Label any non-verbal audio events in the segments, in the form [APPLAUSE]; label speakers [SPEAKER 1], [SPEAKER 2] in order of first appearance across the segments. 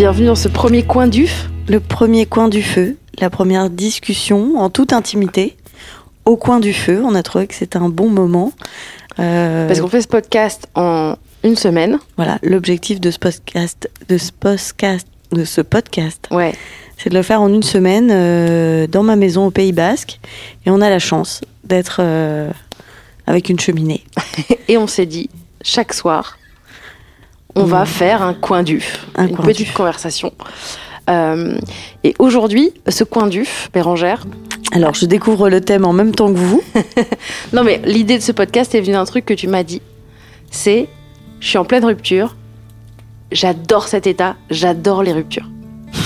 [SPEAKER 1] Bienvenue dans ce premier coin d'UF.
[SPEAKER 2] Le premier coin du feu, la première discussion en toute intimité au coin du feu. On a trouvé que c'était un bon moment. Euh,
[SPEAKER 1] Parce qu'on fait ce podcast en une semaine.
[SPEAKER 2] voilà, l'objectif de ce podcast, de ce podcast, de ce podcast,
[SPEAKER 1] Ouais.
[SPEAKER 2] c'est de le faire en une semaine euh, dans ma maison au Pays Basque. Et on a la chance d'être euh, avec une cheminée. [LAUGHS]
[SPEAKER 1] Et on s'est dit, chaque soir, on va faire un coin d'UF.
[SPEAKER 2] Un
[SPEAKER 1] une
[SPEAKER 2] coin
[SPEAKER 1] petite
[SPEAKER 2] d'UF.
[SPEAKER 1] conversation. Euh, et aujourd'hui, ce coin d'UF, Bérangère.
[SPEAKER 2] Alors, je découvre le thème en même temps que vous. [LAUGHS]
[SPEAKER 1] Non, mais l'idée de ce podcast est venue d'un truc que tu m'as dit. C'est, je suis en pleine rupture. J'adore cet état. J'adore les ruptures.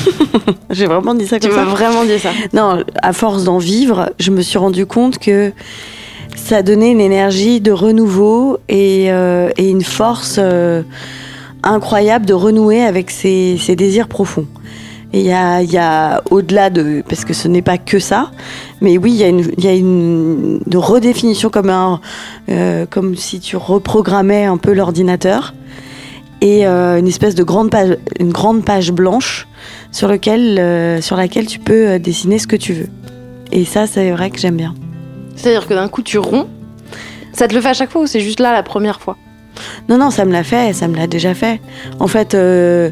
[SPEAKER 1] [LAUGHS]
[SPEAKER 2] J'ai vraiment dit ça
[SPEAKER 1] Tu
[SPEAKER 2] comme
[SPEAKER 1] m'as
[SPEAKER 2] ça.
[SPEAKER 1] vraiment dit ça.
[SPEAKER 2] Non, à force d'en vivre, je me suis rendu compte que ça donnait une énergie de renouveau et, euh, et une force euh, incroyable de renouer avec ses, désirs profonds. Et il y a, y a au-delà de... Parce que ce n'est pas que ça, mais oui, il y a une, y a une redéfinition comme, un, euh, comme si tu reprogrammais un peu l'ordinateur et euh, une espèce de grande page, une grande page blanche sur, lequel, euh, sur laquelle tu peux dessiner ce que tu veux. Et ça, c'est vrai que j'aime bien.
[SPEAKER 1] C'est-à-dire que d'un coup, tu romps. Ça te le fait à chaque fois ou c'est juste là la première fois?
[SPEAKER 2] Non, non, ça me l'a fait, ça me l'a déjà fait. En fait, euh,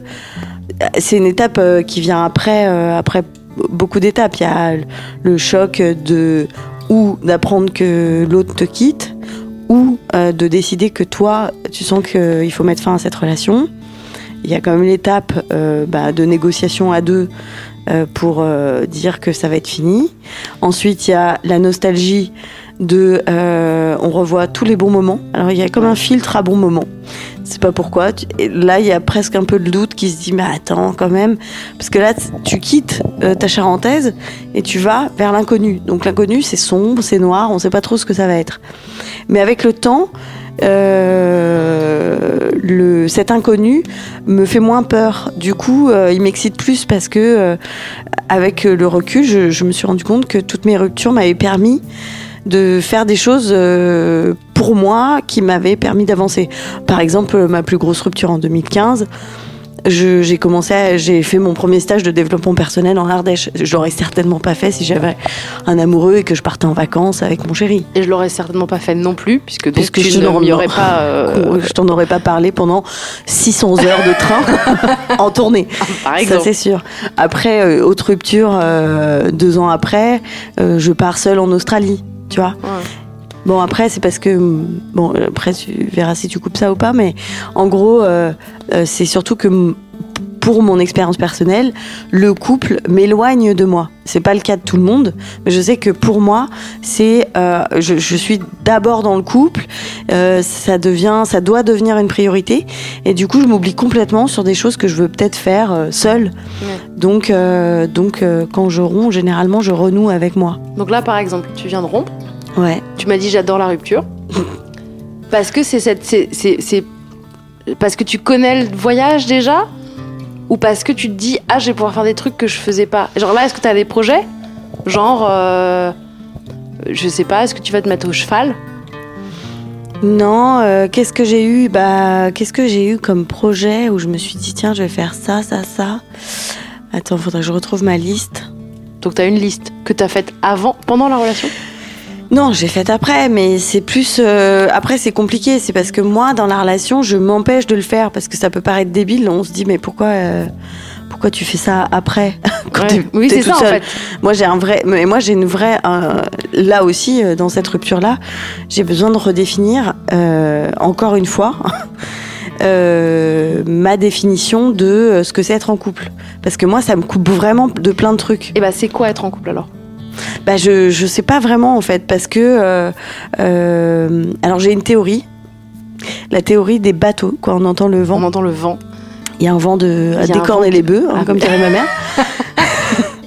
[SPEAKER 2] c'est une étape euh, qui vient après, euh, après beaucoup d'étapes. Il y a le choc de ou d'apprendre que l'autre te quitte, ou de décider que toi, tu sens qu'il faut mettre fin à cette relation. Il y a quand même l'étape bah, de négociation à deux pour dire que ça va être fini. Ensuite, il y a la nostalgie de euh, on revoit tous les bons moments. Alors il y a comme un filtre à bons moments. C'est pas pourquoi. Là, il y a presque un peu de doute qui se dit mais attends quand même, parce que là tu quittes euh, ta charentaise et tu vas vers l'inconnu. Donc l'inconnu c'est sombre, c'est noir, on sait pas trop ce que ça va être. Mais avec le temps, euh, cet inconnu me fait moins peur. Du coup, il m'excite plus parce que, avec le recul, je, je me suis rendu compte que toutes mes ruptures m'avaient permis de faire des choses euh, pour moi qui m'avaient permis d'avancer. Par exemple, ma plus grosse rupture en 2015. je- J'ai commencé, j'ai fait mon premier stage de développement personnel en Ardèche. Je l'aurais certainement pas fait si j'avais un amoureux et que je partais en vacances avec mon chéri.
[SPEAKER 1] Et je l'aurais certainement pas fait non plus, puisque donc
[SPEAKER 2] Puisque
[SPEAKER 1] tu
[SPEAKER 2] je
[SPEAKER 1] ne
[SPEAKER 2] n'aurais-
[SPEAKER 1] m'y aurais pas. euh,
[SPEAKER 2] Je t'en aurais pas parlé pendant 600 heures de train [LAUGHS] en tournée.
[SPEAKER 1] par
[SPEAKER 2] Ça,
[SPEAKER 1] exemple.
[SPEAKER 2] c'est sûr. Après, euh, autre rupture, euh, deux ans après, euh, je pars seule en Australie, tu vois.
[SPEAKER 1] Ouais.
[SPEAKER 2] Bon, après, c'est parce que. Bon, après, tu verras si tu coupes ça ou pas, mais en gros, euh, euh, c'est surtout que pour mon expérience personnelle, le couple m'éloigne de moi. C'est pas le cas de tout le monde, mais je sais que pour moi, c'est. euh, je, je suis d'abord dans le couple, euh, ça devient, ça doit devenir une priorité, et du coup, je m'oublie complètement sur des choses que je veux peut-être faire euh, seule.
[SPEAKER 1] Ouais.
[SPEAKER 2] Donc, donc quand je romps, généralement, je renoue avec moi.
[SPEAKER 1] Donc là, par exemple, tu viens de rompre.
[SPEAKER 2] Ouais.
[SPEAKER 1] Tu m'as dit j'adore la rupture. [LAUGHS] parce que c'est cette. c'est- c'est- c'est- Parce que tu connais le voyage déjà? Ou parce que tu te dis ah, je vais pouvoir faire des trucs que je faisais pas Genre là, est-ce que tu as des projets? Genre. euh, Je sais pas, est-ce que tu vas te mettre au cheval?
[SPEAKER 2] Non, euh, qu'est-ce que j'ai eu? Bah, qu'est-ce que j'ai eu comme projet où je me suis dit tiens, je vais faire ça, ça, ça? Attends, faudrait que je retrouve ma liste.
[SPEAKER 1] Donc tu as une liste que tu as faite avant, pendant la relation?
[SPEAKER 2] Non, j'ai fait après, mais c'est plus euh, après c'est compliqué. C'est parce que moi, dans la relation, je m'empêche de le faire parce que ça peut paraître débile. On se dit mais pourquoi euh, pourquoi tu fais ça après [LAUGHS] quand
[SPEAKER 1] Ouais.
[SPEAKER 2] t'es-
[SPEAKER 1] Oui, c'est ça en fait.
[SPEAKER 2] Moi, j'ai un vrai. Mais moi, j'ai une vraie. euh, là aussi, dans cette rupture-là, j'ai besoin de redéfinir encore une fois [LAUGHS] euh, ma définition de ce que c'est être en couple. Parce que moi, ça me coupe vraiment de plein de trucs.
[SPEAKER 1] Et bah, c'est quoi être en couple alors?
[SPEAKER 2] Bah, je, je sais pas vraiment en fait, parce que. euh, euh, alors, j'ai une théorie. La théorie des bateaux, quand on entend le vent.
[SPEAKER 1] On entend le vent.
[SPEAKER 2] Il y a un vent de à décorner les bœufs, hein,
[SPEAKER 1] Ah,
[SPEAKER 2] comme dirait ma mère. [LAUGHS]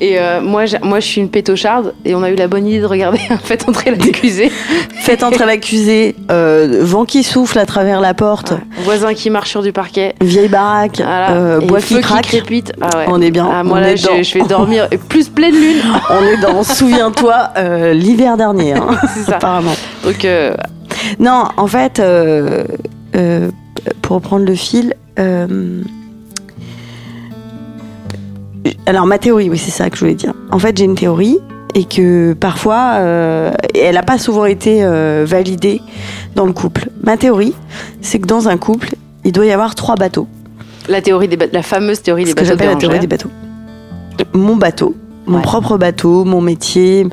[SPEAKER 1] Et euh, moi, j'ai- moi, je suis une pétocharde et on a eu la bonne idée de regarder [LAUGHS] en fait entrer l'accusé.
[SPEAKER 2] Faites entrer l'accusé, euh, vent qui souffle à travers la porte,
[SPEAKER 1] Voisin qui marche sur du parquet.
[SPEAKER 2] vieille baraque,
[SPEAKER 1] Voilà.
[SPEAKER 2] euh, bois qui craque.
[SPEAKER 1] crépite. Ah ouais.
[SPEAKER 2] On est bien.
[SPEAKER 1] Ah, moi
[SPEAKER 2] on
[SPEAKER 1] là,
[SPEAKER 2] est
[SPEAKER 1] je,
[SPEAKER 2] dans-
[SPEAKER 1] je vais dormir et [LAUGHS] plus pleine lune.
[SPEAKER 2] On est dans Souviens-toi euh, l'hiver dernier, hein, [LAUGHS]
[SPEAKER 1] C'est ça.
[SPEAKER 2] apparemment.
[SPEAKER 1] Donc
[SPEAKER 2] Non, en fait, pour reprendre le fil, alors ma théorie, oui, c'est ça que je voulais dire. En fait, j'ai une théorie et que parfois, euh, elle n'a pas souvent été euh, validée dans le couple. Ma théorie, c'est que dans un couple, il doit y avoir trois bateaux.
[SPEAKER 1] la théorie des ba- la fameuse théorie des
[SPEAKER 2] ce que
[SPEAKER 1] bateaux
[SPEAKER 2] j'appelle la théorie des bateaux. Mon bateau, mon
[SPEAKER 1] Ouais.
[SPEAKER 2] propre bateau, mon métier,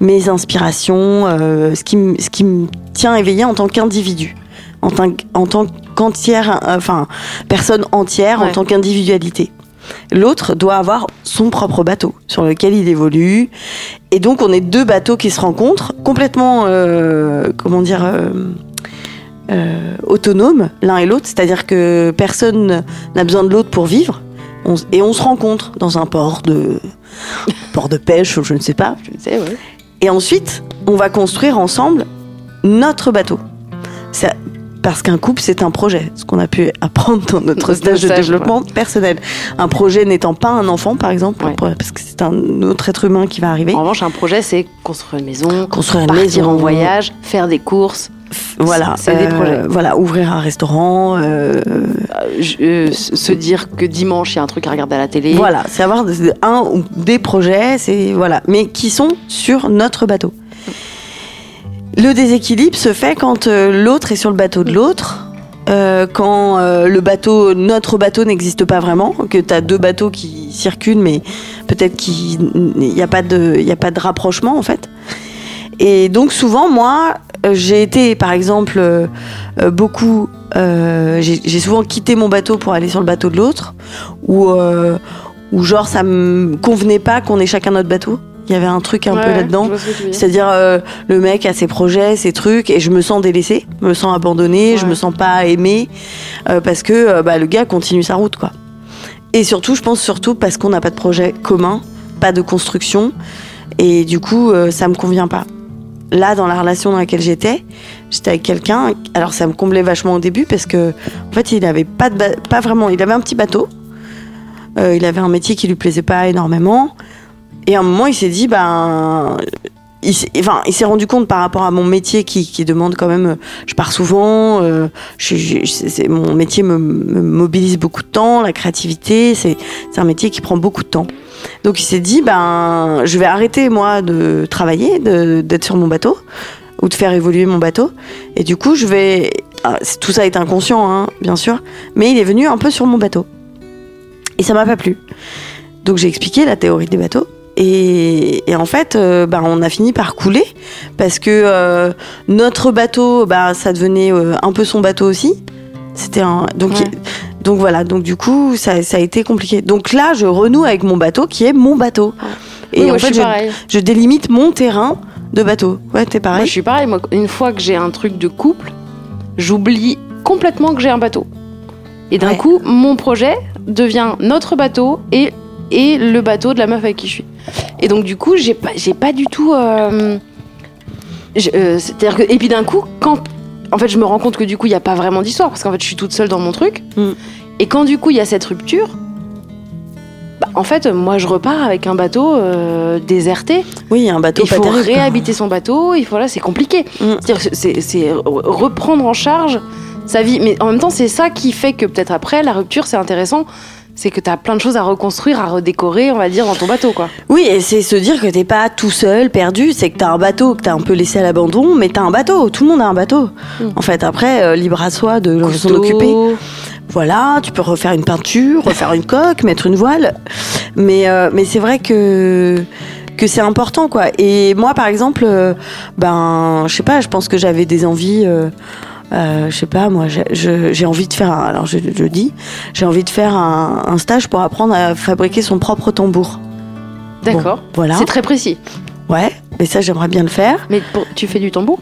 [SPEAKER 2] mes inspirations, euh, ce qui, me- ce qui me tient éveillé en tant qu'individu, en, tant qu- en tant qu'entière, enfin, personne entière, en tant qu'individualité. L'autre doit avoir son propre bateau sur lequel il évolue. Et donc, on est deux bateaux qui se rencontrent, complètement, euh, comment dire, euh, euh, autonomes l'un et l'autre. C'est-à-dire que personne n'a besoin de l'autre pour vivre. Et on se rencontre dans un port de, [LAUGHS] port de pêche, ou je ne sais pas.
[SPEAKER 1] Je sais.
[SPEAKER 2] Et ensuite, on va construire ensemble notre bateau. Parce qu'un couple, c'est un projet, ce qu'on a pu apprendre dans notre [LAUGHS] stage de développement personnel. Un projet n'étant pas un enfant, par exemple,
[SPEAKER 1] Ouais.
[SPEAKER 2] parce que c'est un autre être humain qui va arriver.
[SPEAKER 1] En revanche, un projet, c'est construire une maison,
[SPEAKER 2] Construire une
[SPEAKER 1] partir
[SPEAKER 2] maison,
[SPEAKER 1] en voyage, faire des courses,
[SPEAKER 2] Voilà,
[SPEAKER 1] c'est des
[SPEAKER 2] euh. Voilà, ouvrir un restaurant. euh,
[SPEAKER 1] euh, se dire que dimanche il y a un truc à regarder à la télé.
[SPEAKER 2] Voilà, c'est avoir un ou des projets, c'est voilà, mais qui sont sur notre bateau. Le déséquilibre se fait quand euh, l'autre est sur le bateau de l'autre, euh, quand euh, le bateau, notre bateau n'existe pas vraiment, que tu as deux bateaux qui circulent, mais peut-être qu'il n'y a pas de, y a pas de rapprochement en fait. Et donc souvent, moi, j'ai été, par exemple, beaucoup, j'ai souvent quitté mon bateau pour aller sur le bateau de l'autre, ou ou genre ça me convenait pas qu'on ait chacun notre bateau. Il y avait un truc un
[SPEAKER 1] Ouais,
[SPEAKER 2] peu là-dedans.
[SPEAKER 1] je.
[SPEAKER 2] C'est-à-dire euh, le mec a ses projets, ses trucs, et je me sens délaissée, je me sens abandonnée, je
[SPEAKER 1] Ouais.
[SPEAKER 2] me sens pas aimée, euh, parce que euh, bah, le gars continue sa route, quoi. Et surtout, je pense surtout parce qu'on n'a pas de projet commun, pas de construction, et du coup, ça me convient pas. Là, dans la relation dans laquelle j'étais, j'étais avec quelqu'un. Alors, ça me comblait vachement au début parce que, en fait, il avait pas de, pas vraiment. Il avait un petit bateau. Il avait un métier qui lui plaisait pas énormément. Et à un moment, il s'est dit, ben, il s'est enfin, il s'est rendu compte par rapport à mon métier qui, qui demande quand même, euh, je pars souvent, euh, mon métier me, mobilise beaucoup de temps, la créativité, c'est un métier qui prend beaucoup de temps. Donc il s'est dit, ben, je vais arrêter moi de travailler, de- d'être sur mon bateau ou de faire évoluer mon bateau. Et du coup, je vais, ah, tout ça est inconscient, hein, bien sûr, mais il est venu un peu sur mon bateau. Et ça m'a pas plu. Donc j'ai expliqué la théorie des bateaux. Et, et en fait, euh, bah, on a fini par couler parce que euh, notre bateau, bah, ça devenait euh, un peu son bateau aussi. C'était un donc
[SPEAKER 1] Ouais.
[SPEAKER 2] donc voilà. Donc du coup, ça, ça a été compliqué. Donc là, je renoue avec mon bateau qui est mon bateau. Et
[SPEAKER 1] Oui,
[SPEAKER 2] en
[SPEAKER 1] moi,
[SPEAKER 2] fait,
[SPEAKER 1] je
[SPEAKER 2] délimite mon terrain de bateau. Ouais, t'es
[SPEAKER 1] Moi,
[SPEAKER 2] pareil.
[SPEAKER 1] je suis pareil. Moi, une fois que j'ai un truc de couple, j'oublie complètement que j'ai un bateau. Et d'un
[SPEAKER 2] Ouais.
[SPEAKER 1] coup, mon projet devient notre bateau et, et le bateau de la meuf avec qui je suis. Et donc, du coup, j'ai pas, j'ai pas du tout. euh, euh, C'est-à-dire que. Et puis d'un coup, quand. En fait, je me rends compte que du coup, il n'y a pas vraiment d'histoire parce qu'en fait, je suis toute seule dans mon truc.
[SPEAKER 2] Mm.
[SPEAKER 1] Et quand du coup, il y a cette rupture. bah, en fait, moi, je repars avec un bateau euh, déserté.
[SPEAKER 2] Oui, un bateau
[SPEAKER 1] Il faut
[SPEAKER 2] terrible,
[SPEAKER 1] réhabiter son bateau, il faut là, c'est compliqué.
[SPEAKER 2] Mm.
[SPEAKER 1] Que c'est c'est re- reprendre en charge sa vie. Mais en même temps, c'est ça qui fait que peut-être après, la rupture, c'est intéressant. C'est que tu as plein de choses à reconstruire, à redécorer, on va dire, dans ton bateau, quoi.
[SPEAKER 2] Oui, et c'est se dire que t'es pas tout seul, perdu, c'est que t'as un bateau que t'as un peu laissé à l'abandon, mais t'as un bateau, tout le monde a un bateau.
[SPEAKER 1] Mm.
[SPEAKER 2] En fait, après, euh, libre à soi de s'en occuper. Voilà, tu peux refaire une peinture, refaire une coque, mettre une voile. Mais, euh, mais c'est vrai que, que c'est important, quoi. Et moi, par exemple, euh, ben, je sais pas, je pense que j'avais des envies. euh, euh, je sais pas, moi, j'ai- envie de faire, un- alors je, je dis, j'ai envie de faire un, un stage pour apprendre à fabriquer son propre tambour.
[SPEAKER 1] D'accord.
[SPEAKER 2] Voilà.
[SPEAKER 1] C'est très précis.
[SPEAKER 2] Ouais, mais ça, j'aimerais bien le faire.
[SPEAKER 1] Mais pour- tu fais du tambour?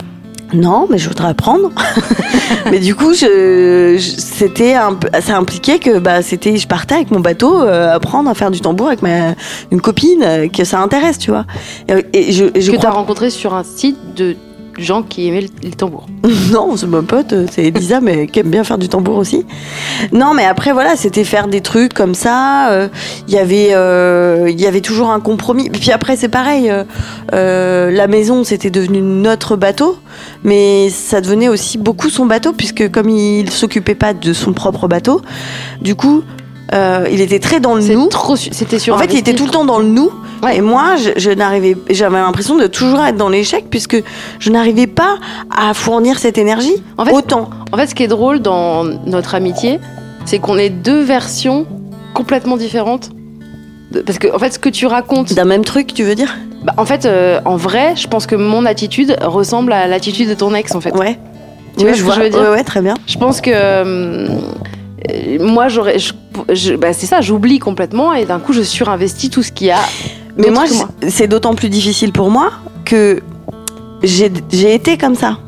[SPEAKER 2] Non, mais je voudrais apprendre. [LAUGHS] [LAUGHS] mais du coup, je, je- c'était ça impliquait que bah, c'était, je partais avec mon bateau euh, apprendre à faire du tambour avec ma, une copine euh, que ça intéresse, tu vois. Et, et je, et je
[SPEAKER 1] que tu as
[SPEAKER 2] crois
[SPEAKER 1] rencontré sur un site de gens qui aimaient le- les tambours. [LAUGHS]
[SPEAKER 2] non, c'est ma pote, euh, c'est Elisa, mais qui aime bien faire du tambour aussi. Non, mais après voilà, c'était faire des trucs comme ça. euh, Il y avait, euh, y avait toujours un compromis. Puis après, c'est pareil. euh, euh, la maison, c'était devenu notre bateau, mais ça devenait aussi beaucoup son bateau puisque comme il s'occupait pas de son propre bateau, du coup, euh, il était très dans le nous.
[SPEAKER 1] C'était sur
[SPEAKER 2] En fait, il était tout le temps dans le nous.
[SPEAKER 1] Ouais.
[SPEAKER 2] Et moi, je, je n'arrivais, j'avais l'impression de toujours être dans l'échec puisque je n'arrivais pas à fournir cette énergie
[SPEAKER 1] En fait,
[SPEAKER 2] autant.
[SPEAKER 1] En fait, ce qui est drôle dans notre amitié, c'est qu'on est deux versions complètement différentes. Parce que, en fait, ce que tu racontes,
[SPEAKER 2] D'un même truc, tu veux dire?
[SPEAKER 1] Bah, en fait, euh, en vrai, je pense que mon attitude ressemble à l'attitude de ton ex, en fait.
[SPEAKER 2] Ouais.
[SPEAKER 1] Tu vois ce que je veux dire?
[SPEAKER 2] Ouais, ouais, très bien.
[SPEAKER 1] Je pense que euh, moi, j'aurais, bah, c'est ça, j'oublie complètement et d'un coup, je surinvestis tout ce qu'il y a.
[SPEAKER 2] Mais moi, c'est- d'autant plus difficile pour moi que j'ai été comme ça.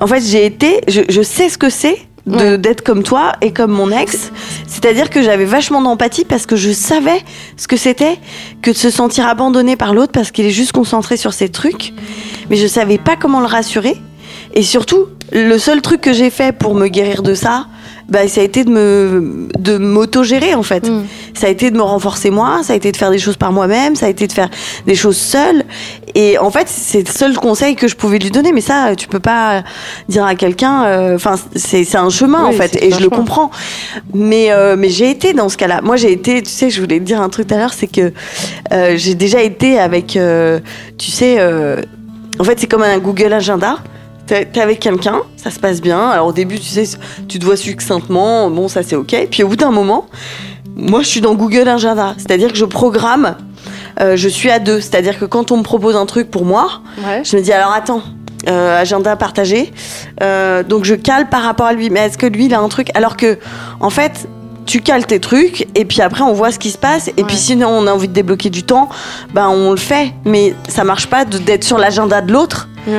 [SPEAKER 2] En fait, j'ai été, je, je sais ce que c'est
[SPEAKER 1] Ouais.
[SPEAKER 2] d'être comme toi et comme mon ex. C'est-à-dire que j'avais vachement d'empathie parce que je savais ce que c'était que de se sentir abandonné par l'autre parce qu'il est juste concentré sur ses trucs. Mais je savais pas comment le rassurer. Et surtout, le seul truc que j'ai fait pour me guérir de ça, bah, ça a été de me de m'auto-gérer en fait.
[SPEAKER 1] Mm.
[SPEAKER 2] Ça a été de me renforcer moi, ça a été de faire des choses par moi-même, ça a été de faire des choses seule. Et en fait, c'est le seul conseil que je pouvais lui donner. Mais ça, tu peux pas dire à quelqu'un. euh, Enfin, c'est c'est un chemin en fait, et je le
[SPEAKER 1] chemin.
[SPEAKER 2] comprends. Mais euh, mais j'ai été dans ce cas-là. Moi, j'ai été. Tu sais, je voulais te dire un truc tout à l'heure, c'est que euh, j'ai déjà été avec. euh, tu sais, euh, en fait, c'est comme un Google Agenda. T'es avec quelqu'un, ça se passe bien. Alors au début, tu sais, tu te vois succinctement, bon, ça c'est ok. Puis au bout d'un moment, moi je suis dans Google Agenda, c'est-à-dire que je programme, euh, je suis à deux. C'est-à-dire que quand on me propose un truc pour moi,
[SPEAKER 1] Ouais.
[SPEAKER 2] je me dis alors attends, euh, agenda partagé, Euh, donc je cale par rapport à lui. Mais est-ce que lui il a un truc? Alors que en fait. Tu cales tes trucs et puis après on voit ce qui se passe et
[SPEAKER 1] Ouais.
[SPEAKER 2] puis sinon on a envie de débloquer du temps, ben on le fait. Mais ça marche pas d'être sur l'agenda de l'autre
[SPEAKER 1] Ouais.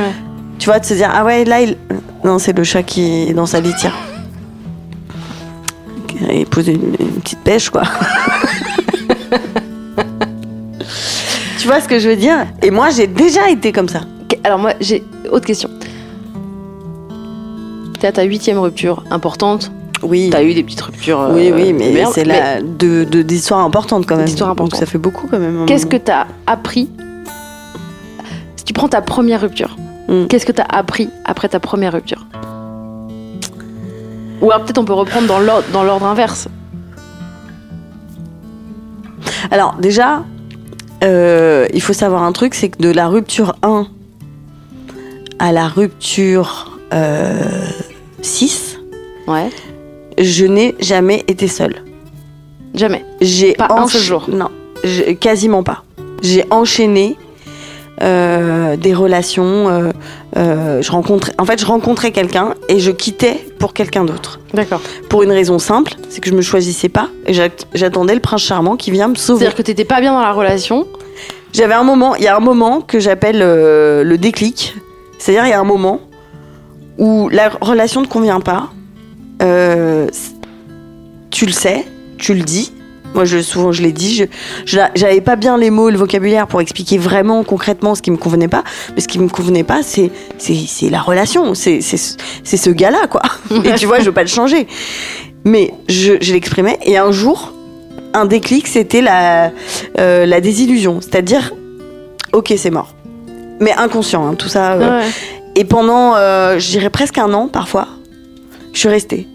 [SPEAKER 2] Tu vois, de se dire, ah ouais, là, il... Non, c'est le chat qui est dans sa litière. Il pose une, une petite pêche, quoi. [LAUGHS] tu vois ce que je veux dire? Et moi, j'ai déjà été comme ça.
[SPEAKER 1] Alors moi, j'ai autre question. T'es à ta huitième rupture importante.
[SPEAKER 2] Oui.
[SPEAKER 1] T'as eu des petites ruptures. euh,
[SPEAKER 2] Oui, oui,
[SPEAKER 1] de
[SPEAKER 2] mais c'est la de de- d'histoires importantes quand même.
[SPEAKER 1] D'histoires
[SPEAKER 2] Donc
[SPEAKER 1] importantes.
[SPEAKER 2] ça fait beaucoup quand même.
[SPEAKER 1] Qu'est-ce que t'as appris? Si tu prends ta première rupture,
[SPEAKER 2] Mm.
[SPEAKER 1] qu'est-ce que t'as appris après ta première rupture? Ou alors peut-être on peut reprendre dans l'ordre, dans l'ordre inverse.
[SPEAKER 2] Alors déjà, euh, il faut savoir un truc, c'est que de la rupture 1 à la rupture euh, 6,
[SPEAKER 1] Ouais.
[SPEAKER 2] je n'ai jamais été seule.
[SPEAKER 1] Jamais.
[SPEAKER 2] J'ai
[SPEAKER 1] Pas un seul
[SPEAKER 2] encha-
[SPEAKER 1] jour.
[SPEAKER 2] Non, j'ai- quasiment pas. J'ai enchaîné euh, des relations. euh, euh, je rencontrais, en fait, je rencontrais quelqu'un et je quittais pour quelqu'un d'autre.
[SPEAKER 1] D'accord.
[SPEAKER 2] Pour une raison simple, c'est que je me choisissais pas et j'att- j'attendais le prince charmant qui vient me sauver.
[SPEAKER 1] C'est-à-dire que t'étais pas bien dans la relation.
[SPEAKER 2] J'avais un moment, il y a un moment que j'appelle le déclic. C'est-à-dire, il y a un moment où la relation ne convient pas. Tu le sais, tu le dis. Moi, je, souvent, je l'ai dit. Je, je- j'avais pas bien les mots, le vocabulaire pour expliquer vraiment concrètement ce qui me convenait pas. Mais ce qui me convenait pas, c'est, c'est, c'est la relation. C'est, c'est, ce- c'est ce gars-là, quoi. [LAUGHS] Et tu vois, je veux pas le changer. Mais je, je l'exprimais. Et un jour, un déclic, c'était la, euh, la désillusion. C'est-à-dire, ok, c'est mort. Mais inconscient, hein, tout ça. euh. Et pendant, euh, je dirais presque un an parfois, je suis restée.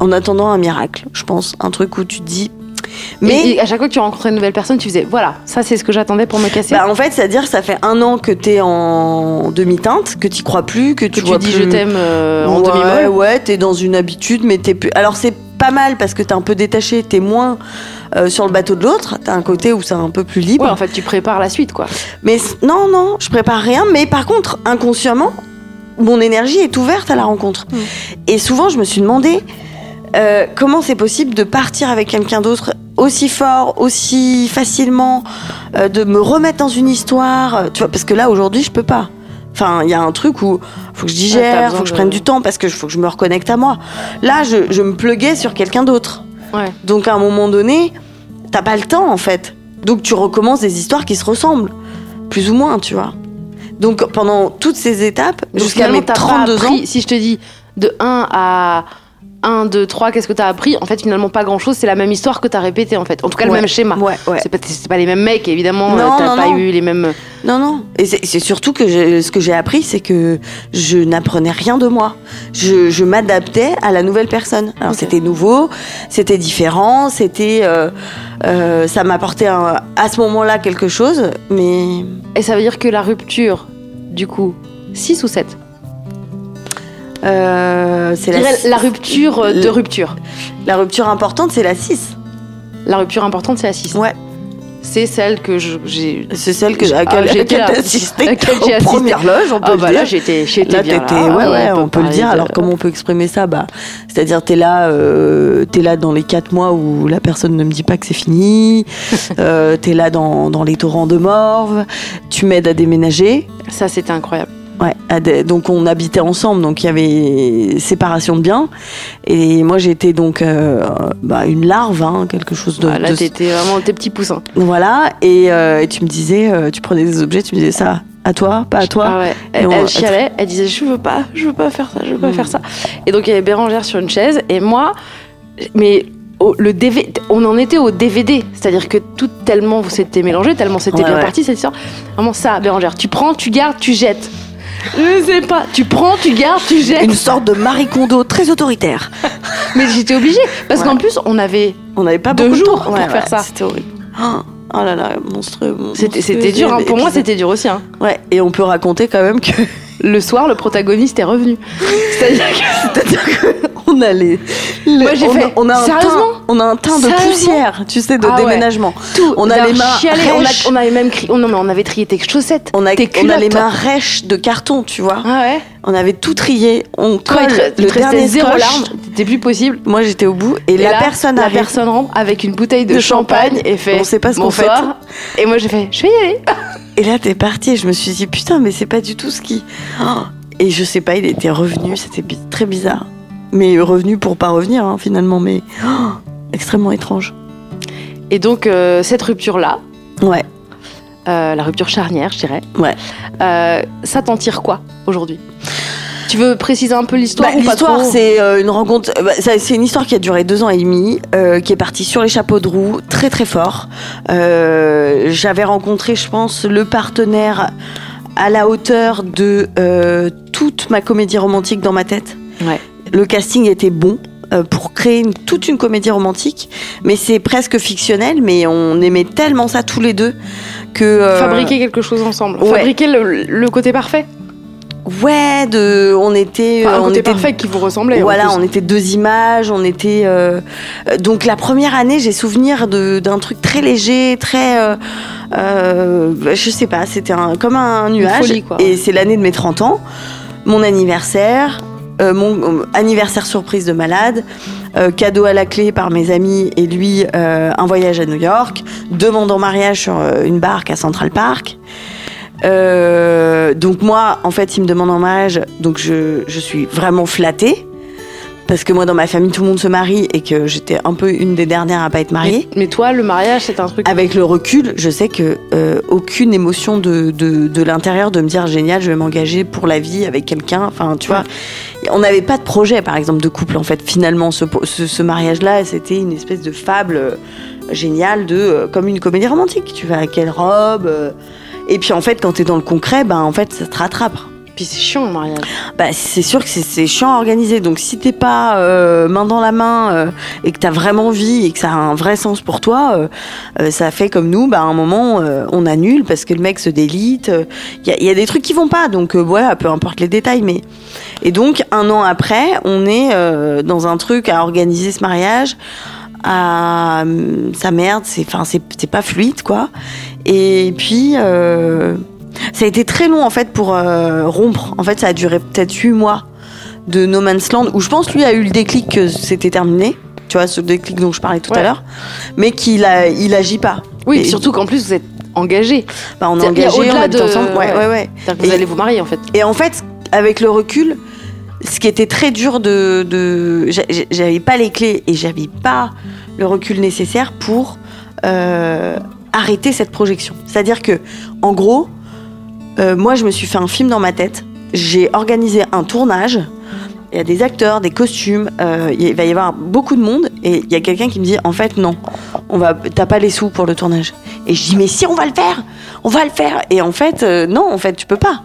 [SPEAKER 2] En attendant un miracle, je pense. Un truc où tu te dis. Mais.
[SPEAKER 1] Et, et à chaque fois que tu rencontrais une nouvelle personne, tu faisais voilà, ça c'est ce que j'attendais pour me casser.
[SPEAKER 2] Bah, en fait, c'est-à-dire ça fait un an que t'es en demi-teinte, que t'y crois plus, que,
[SPEAKER 1] que
[SPEAKER 2] tu
[SPEAKER 1] tu
[SPEAKER 2] vois
[SPEAKER 1] dis
[SPEAKER 2] plus-
[SPEAKER 1] je t'aime euh, en
[SPEAKER 2] ouais,
[SPEAKER 1] demi-molle.
[SPEAKER 2] Ouais, t'es dans une habitude, mais t'es plus. Alors c'est pas mal parce que t'es un peu détaché, t'es moins euh, sur le bateau de l'autre. T'as un côté où c'est un peu plus libre.
[SPEAKER 1] Ouais, en fait, tu prépares la suite, quoi.
[SPEAKER 2] Mais non, non, je prépare rien. Mais par contre, inconsciemment, mon énergie est ouverte à la rencontre.
[SPEAKER 1] Mm.
[SPEAKER 2] Et souvent, je me suis demandé euh, comment c'est possible de partir avec quelqu'un d'autre aussi fort, aussi facilement, euh, de me remettre dans une histoire. euh, Tu vois, parce que là, aujourd'hui, je peux pas. Enfin, il y a un truc où faut que je
[SPEAKER 1] Ouais, t'as
[SPEAKER 2] digère,
[SPEAKER 1] besoin
[SPEAKER 2] faut que je
[SPEAKER 1] de-
[SPEAKER 2] prenne du temps parce que faut que je me reconnecte à moi. Là, je, je me pluguais sur quelqu'un d'autre.
[SPEAKER 1] Ouais.
[SPEAKER 2] Donc à un moment donné, t'as pas le temps en fait. Donc tu recommences des histoires qui se ressemblent, plus ou moins, tu vois. Donc pendant toutes ces étapes, jusqu'à mes
[SPEAKER 1] t'as pas
[SPEAKER 2] 32 ans,
[SPEAKER 1] Si je te dis de 1 à 1, 2, 3, qu'est-ce que t'as appris En fait, finalement, pas grand chose. C'est la même histoire que t'as répété, en fait. En tout cas, le même schéma.
[SPEAKER 2] Ouais, ouais.
[SPEAKER 1] C'est pas, les mêmes mecs, évidemment.
[SPEAKER 2] Non,
[SPEAKER 1] euh, T'as pas
[SPEAKER 2] non.
[SPEAKER 1] eu les mêmes.
[SPEAKER 2] Non, non. Et c'est surtout que ce que j'ai appris, c'est que je n'apprenais rien de moi. Je, je m'adaptais à la nouvelle personne. Alors c'était nouveau, c'était différent, c'était, euh, euh, ça m'apportait à ce moment-là quelque chose, mais
[SPEAKER 1] Et ça veut dire que la rupture, du coup, 6 ou 7
[SPEAKER 2] euh, c'est la,
[SPEAKER 1] la rupture euh, de rupture.
[SPEAKER 2] la rupture importante, c'est la 6.
[SPEAKER 1] La rupture importante, c'est la 6.
[SPEAKER 2] Ouais.
[SPEAKER 1] C'est celle que j'ai.
[SPEAKER 2] C'est celle que, à
[SPEAKER 1] ah,
[SPEAKER 2] laquelle
[SPEAKER 1] j'ai
[SPEAKER 2] j'ai assisté
[SPEAKER 1] À laquelle [LAUGHS] j'ai assisté.
[SPEAKER 2] premières loges, on peut
[SPEAKER 1] Ah
[SPEAKER 2] le
[SPEAKER 1] bah
[SPEAKER 2] dire.
[SPEAKER 1] là, j'étais j'étais bien. là.
[SPEAKER 2] ouais, ouais, on peut le dire.
[SPEAKER 1] de-
[SPEAKER 2] Alors, comment on peut exprimer ça? Bah, C'est-à-dire, t'es là, euh, là dans les quatre mois où la personne ne me dit pas que c'est fini. [LAUGHS] euh, t'es là dans, dans les torrents de morve. Tu m'aides à déménager.
[SPEAKER 1] Ça, c'était incroyable.
[SPEAKER 2] Ouais, donc on habitait ensemble, donc il y avait séparation de biens. Et moi, j'étais donc euh, bah, une larve, hein, quelque chose de.
[SPEAKER 1] Ah, là,
[SPEAKER 2] de-
[SPEAKER 1] t'étais vraiment tes petits poussins.
[SPEAKER 2] Voilà. Et, euh, et tu me disais, euh, tu prenais des objets, tu me disais ça à toi, pas à toi.
[SPEAKER 1] Ah ouais. Elle,
[SPEAKER 2] on-
[SPEAKER 1] elle chialait, elle disait je veux pas, je veux pas faire ça, je veux pas
[SPEAKER 2] Mm.
[SPEAKER 1] faire ça. Et donc il y avait Bérangère sur une chaise et moi, mais le DVD, on en était au DVD, c'est-à-dire que tout tellement c'était mélangé, tellement c'était
[SPEAKER 2] Ouais,
[SPEAKER 1] bien
[SPEAKER 2] ouais.
[SPEAKER 1] parti cette histoire. Vraiment ça, Bérangère, tu prends, tu gardes, tu jettes. Je sais pas, tu prends, tu gardes, tu jettes.
[SPEAKER 2] Une sorte de Marie Kondo très autoritaire. [LAUGHS]
[SPEAKER 1] Mais j'étais obligée parce qu'en plus on avait,
[SPEAKER 2] On n'avait pas
[SPEAKER 1] Deux
[SPEAKER 2] beaucoup de
[SPEAKER 1] jours pour faire ça.
[SPEAKER 2] C'était horrible. Oh, oh là là, monstrueux. mon-
[SPEAKER 1] c'était
[SPEAKER 2] monstrueux
[SPEAKER 1] c'était dur. hein. Pour moi c'était dur aussi. hein.
[SPEAKER 2] Ouais, et on peut raconter quand même que.
[SPEAKER 1] Le soir le protagoniste est revenu. C'est-à-dire
[SPEAKER 2] qu'on a les. les-
[SPEAKER 1] Moi, j'ai
[SPEAKER 2] on, a-
[SPEAKER 1] fait,
[SPEAKER 2] on a un teint,
[SPEAKER 1] sérieusement
[SPEAKER 2] on a un teint de poussière, tu sais, de
[SPEAKER 1] Ah ouais.
[SPEAKER 2] déménagement.
[SPEAKER 1] tout,
[SPEAKER 2] On a les mains
[SPEAKER 1] on, a, on avait même crié, oh non mais on avait trié tes chaussettes,
[SPEAKER 2] On a,
[SPEAKER 1] tes
[SPEAKER 2] on a les mains rêches de carton, tu vois.
[SPEAKER 1] Ah ouais.
[SPEAKER 2] On avait tout trié. On colle le dernier
[SPEAKER 1] zéro
[SPEAKER 2] scotch.
[SPEAKER 1] larme, c'était plus possible.
[SPEAKER 2] Moi, j'étais au bout. Et,
[SPEAKER 1] Et
[SPEAKER 2] la
[SPEAKER 1] là,
[SPEAKER 2] personne
[SPEAKER 1] la
[SPEAKER 2] arrive.
[SPEAKER 1] personne rentre avec une bouteille de,
[SPEAKER 2] De
[SPEAKER 1] champagne,
[SPEAKER 2] champagne.
[SPEAKER 1] et fait
[SPEAKER 2] On sait pas ce qu'on
[SPEAKER 1] bonsoir. Et moi j'ai fait, je vais y aller. [LAUGHS]
[SPEAKER 2] Et là, t'es parti et je me suis dit, putain, mais c'est pas du tout ce qui. Oh. Et je sais pas, il était revenu, c'était très bizarre. Mais revenu pour pas revenir, hein, finalement, mais oh, extrêmement étrange.
[SPEAKER 1] Et donc euh, cette rupture là,
[SPEAKER 2] Ouais,
[SPEAKER 1] la rupture charnière, je dirais.
[SPEAKER 2] Ouais.
[SPEAKER 1] Euh, ça t'en tire quoi aujourd'hui? Tu veux préciser un peu l'histoire
[SPEAKER 2] Bah,
[SPEAKER 1] ou
[SPEAKER 2] L'histoire, c'est euh, une rencontre. euh, bah, c'est une histoire qui a duré deux ans et demi, euh, qui est partie sur les chapeaux de roue, très très fort. Euh, J'avais rencontré, je pense, le partenaire à la hauteur de euh, toute ma comédie romantique dans ma tête.
[SPEAKER 1] Ouais.
[SPEAKER 2] Le casting était bon. Euh, pour créer une- toute une comédie romantique, mais c'est presque fictionnel, mais on aimait tellement ça tous les deux que euh,
[SPEAKER 1] Fabriquer quelque chose ensemble.
[SPEAKER 2] ouais.
[SPEAKER 1] Fabriquer le, le côté parfait.
[SPEAKER 2] ouais, de, on était,
[SPEAKER 1] Enfin, un
[SPEAKER 2] on
[SPEAKER 1] côté
[SPEAKER 2] était
[SPEAKER 1] parfait qui vous ressemblait.
[SPEAKER 2] Voilà, on était deux images, on était. euh, euh, donc la première année, j'ai souvenir d'un truc très léger, très. euh, euh, je sais pas, c'était un, comme un nuage.
[SPEAKER 1] folie, quoi.
[SPEAKER 2] Et c'est l'année de mes 30 ans, mon anniversaire, euh, mon euh, anniversaire surprise de malade. euh, cadeau à la clé par mes amis et lui euh, un voyage à New York, demande en mariage sur une barque à Central Park. Donc moi, en fait, il me demande en mariage, donc je, je suis vraiment flattée. Parce que moi, dans ma famille, tout le monde se marie et que j'étais un peu une des dernières à pas être mariée.
[SPEAKER 1] Mais, mais toi, le mariage, c'est un truc.
[SPEAKER 2] Avec le recul, je sais que euh, aucune émotion de, de, de l'intérieur de me dire génial, je vais m'engager pour la vie avec quelqu'un. Enfin, tu vois, on n'avait pas de projet, par exemple, de couple. En fait, finalement, ce, ce, ce mariage-là, c'était une espèce de fable euh, géniale de euh, comme une comédie romantique. Tu vas à quelle robe euh, Et puis en fait, quand t'es dans le concret, ben en fait, ça te rattrape.
[SPEAKER 1] Puis c'est chiant le mariage.
[SPEAKER 2] Bah, c'est sûr que c'est- chiant à organiser. Donc, si t'es pas euh, main dans la main euh, et que t'as vraiment envie et que ça a un vrai sens pour toi, euh, ça fait comme nous. Bah, à un moment, on annule parce que le mec se délite. Il y, a, des trucs qui vont pas. Donc, voilà, peu importe les détails. Mais et donc, un an après, on est dans un truc à organiser ce mariage. À sa merde, c'est c'est pas fluide quoi. Et puis. Ça a été très long en fait pour euh, rompre. En fait, ça a duré peut-être 8 mois de No Man's Land où je pense lui a eu le déclic que c'était terminé. Tu vois, ce déclic dont je parlais tout
[SPEAKER 1] Ouais.
[SPEAKER 2] à l'heure. Mais qu'il a, il agit pas.
[SPEAKER 1] Oui,
[SPEAKER 2] Et-
[SPEAKER 1] surtout qu'en plus vous êtes engagés.
[SPEAKER 2] Bah, on est engagé, on habite
[SPEAKER 1] de-
[SPEAKER 2] ensemble. Ouais,
[SPEAKER 1] ouais.
[SPEAKER 2] ouais,
[SPEAKER 1] que vous
[SPEAKER 2] Et-
[SPEAKER 1] allez vous marier en fait.
[SPEAKER 2] Et en fait, avec le recul, ce qui était très dur de, de j'a- j'a- j'avais pas les clés et j'avais pas le recul nécessaire pour euh, arrêter cette projection. C'est-à-dire que, en gros, euh, moi, je me suis fait un film dans ma tête. J'ai organisé un tournage. Il y a des acteurs, des costumes. euh, il va y avoir beaucoup de monde. Et il y a quelqu'un qui me dit, en fait, non, on va, t'as pas les sous pour le tournage. Et je dis, mais si, on va le faire, on va le faire. Et en fait, euh, non, en fait, tu peux pas.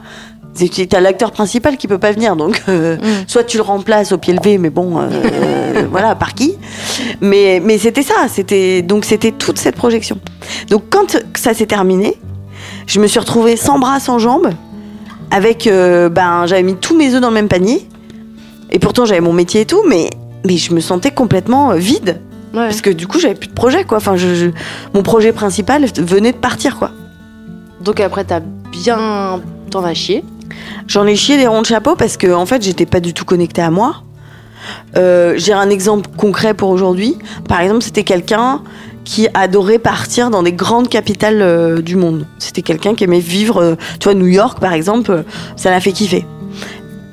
[SPEAKER 2] T'as l'acteur principal qui peut pas venir, donc euh, soit tu le remplaces au pied levé, mais bon, euh, [LAUGHS] voilà, par qui Mais, mais c'était ça, c'était donc c'était toute cette projection. Donc quand ça s'est terminé, je me suis retrouvée sans bras, sans jambes, avec euh, ben j'avais mis tous mes œufs dans le même panier, et pourtant j'avais mon métier et tout, mais mais je me sentais complètement euh, vide
[SPEAKER 1] Ouais.
[SPEAKER 2] parce que du coup j'avais plus de projet quoi. Enfin, je, je- mon projet principal venait de partir quoi.
[SPEAKER 1] Donc après t'as bien t'en as chié.
[SPEAKER 2] J'en ai chié des ronds de chapeau parce que en fait j'étais pas du tout connectée à moi. Euh, J'ai un exemple concret pour aujourd'hui. Par exemple, c'était quelqu'un qui adorait partir dans des grandes capitales euh, du monde. C'était quelqu'un qui aimait vivre, euh, tu vois, New York par exemple, euh, ça l'a fait kiffer.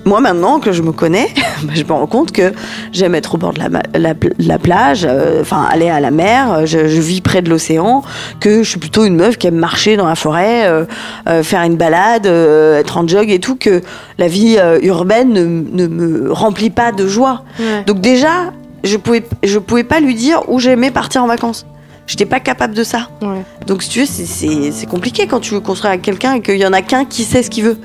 [SPEAKER 2] Moi maintenant que je me connais, [LAUGHS] bah, je me rends compte que j'aime être au bord de la, plage, euh, enfin aller à la mer, je, je vis près de l'océan, que je suis plutôt une meuf qui aime marcher dans la forêt, faire une balade, être en jog et tout, que la vie urbaine ne, ne me remplit pas de joie. Donc déjà, je pouvais, je pouvais pas lui dire où j'aimais partir en vacances. J'étais pas capable de ça.
[SPEAKER 1] Ouais.
[SPEAKER 2] Donc si tu veux, c'est- compliqué quand tu veux construire avec quelqu'un et qu'il y en a qu'un qui sait ce qu'il veut.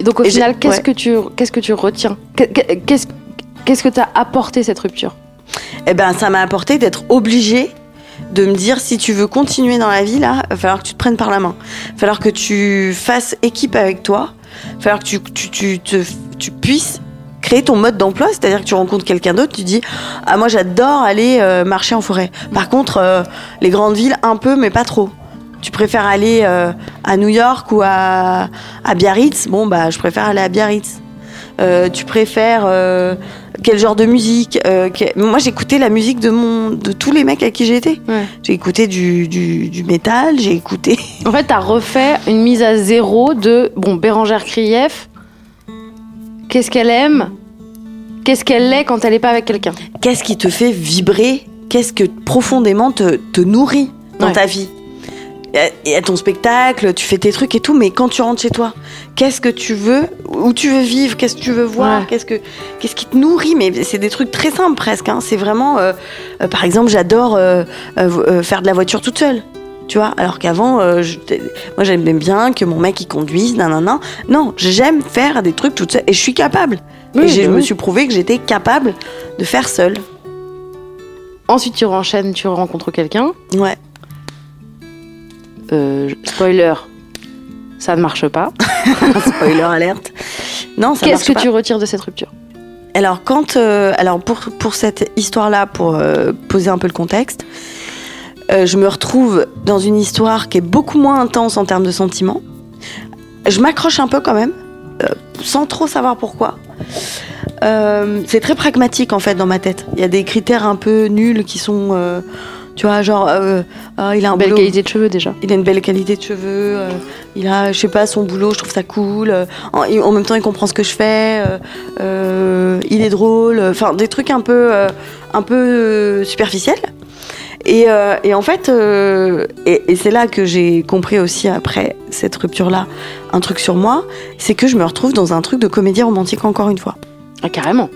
[SPEAKER 1] Donc au
[SPEAKER 2] Et
[SPEAKER 1] final, qu'est-ce
[SPEAKER 2] ouais.
[SPEAKER 1] que tu qu'est-ce que tu retiens? Que- que- Qu'est-ce qu'est-ce que t'as apporté cette rupture?
[SPEAKER 2] Eh ben, ça m'a apporté d'être obligée de me dire si tu veux continuer dans la vie là, il va falloir que tu te prennes par la main. Il va falloir que tu fasses équipe avec toi. Il va falloir que tu, tu, tu, te- tu puisses créer ton mode d'emploi, c'est-à-dire que tu rencontres quelqu'un d'autre, tu dis ah moi j'adore aller euh, marcher en forêt. Par contre euh, les grandes villes un peu mais pas trop. Tu préfères aller euh, à New York ou à, à Biarritz? Bon bah je préfère aller à Biarritz. Tu préfères quel genre de musique que- Moi, j'écoutais la musique de mon, de tous les mecs avec qui j'étais.
[SPEAKER 1] Ouais.
[SPEAKER 2] J'ai écouté du, du, du métal, j'ai écouté. [LAUGHS]
[SPEAKER 1] En fait, t'as refait une mise à zéro de bon Bérangère Krief. Qu'est-ce qu'elle aime? Qu'est-ce qu'elle est quand elle est pas avec quelqu'un
[SPEAKER 2] Qu'est-ce qui te fait vibrer Qu'est-ce que profondément te, te nourrit dans
[SPEAKER 1] Ouais.
[SPEAKER 2] ta vie Il y a ton spectacle, tu fais tes trucs et tout, mais quand tu rentres chez toi, qu'est-ce que tu veux Où tu veux vivre Qu'est-ce que tu veux voir
[SPEAKER 1] Ouais.
[SPEAKER 2] Qu'est-ce que qu'est-ce qui te nourrit Mais c'est des trucs très simples presque. hein. C'est vraiment, euh, euh, par exemple, j'adore euh, faire de la voiture toute seule. Tu vois, alors qu'avant, moi j'aimais bien que mon mec il conduise, nanana. Non, j'aime faire des trucs toute seule et je suis capable.
[SPEAKER 1] Oui,
[SPEAKER 2] et je me suis prouvé que j'étais capable de faire seule.
[SPEAKER 1] Ensuite, tu renchaînes, tu rencontres quelqu'un.
[SPEAKER 2] Ouais.
[SPEAKER 1] Euh, spoiler, ça ne marche pas. [LAUGHS]
[SPEAKER 2] Spoiler alerte. Non, ça
[SPEAKER 1] Qu'est-ce que
[SPEAKER 2] pas.
[SPEAKER 1] tu retires de cette rupture?
[SPEAKER 2] Alors quand, euh, alors pour pour cette histoire-là, pour euh, poser un peu le contexte, je me retrouve dans une histoire qui est beaucoup moins intense en termes de sentiments. Je m'accroche un peu quand même, sans trop savoir pourquoi. Euh, c'est très pragmatique en fait dans ma tête. Il y a des critères un peu nuls qui sont, euh, tu vois, genre, euh, ah, il a un
[SPEAKER 1] Belle
[SPEAKER 2] boulot-
[SPEAKER 1] qualité de cheveux déjà.
[SPEAKER 2] il a une belle qualité de cheveux, euh, il a, je sais pas, son boulot, je trouve ça cool. euh, en, en même temps, il comprend ce que je fais, euh, euh, il est drôle, euh, enfin des trucs un peu, euh, un peu euh, superficiels. Et, euh, et en fait, euh, et, et c'est là que j'ai compris aussi après cette rupture-là, un truc sur moi, c'est que je me retrouve dans un truc de comédie romantique encore une fois.
[SPEAKER 1] Ah, carrément.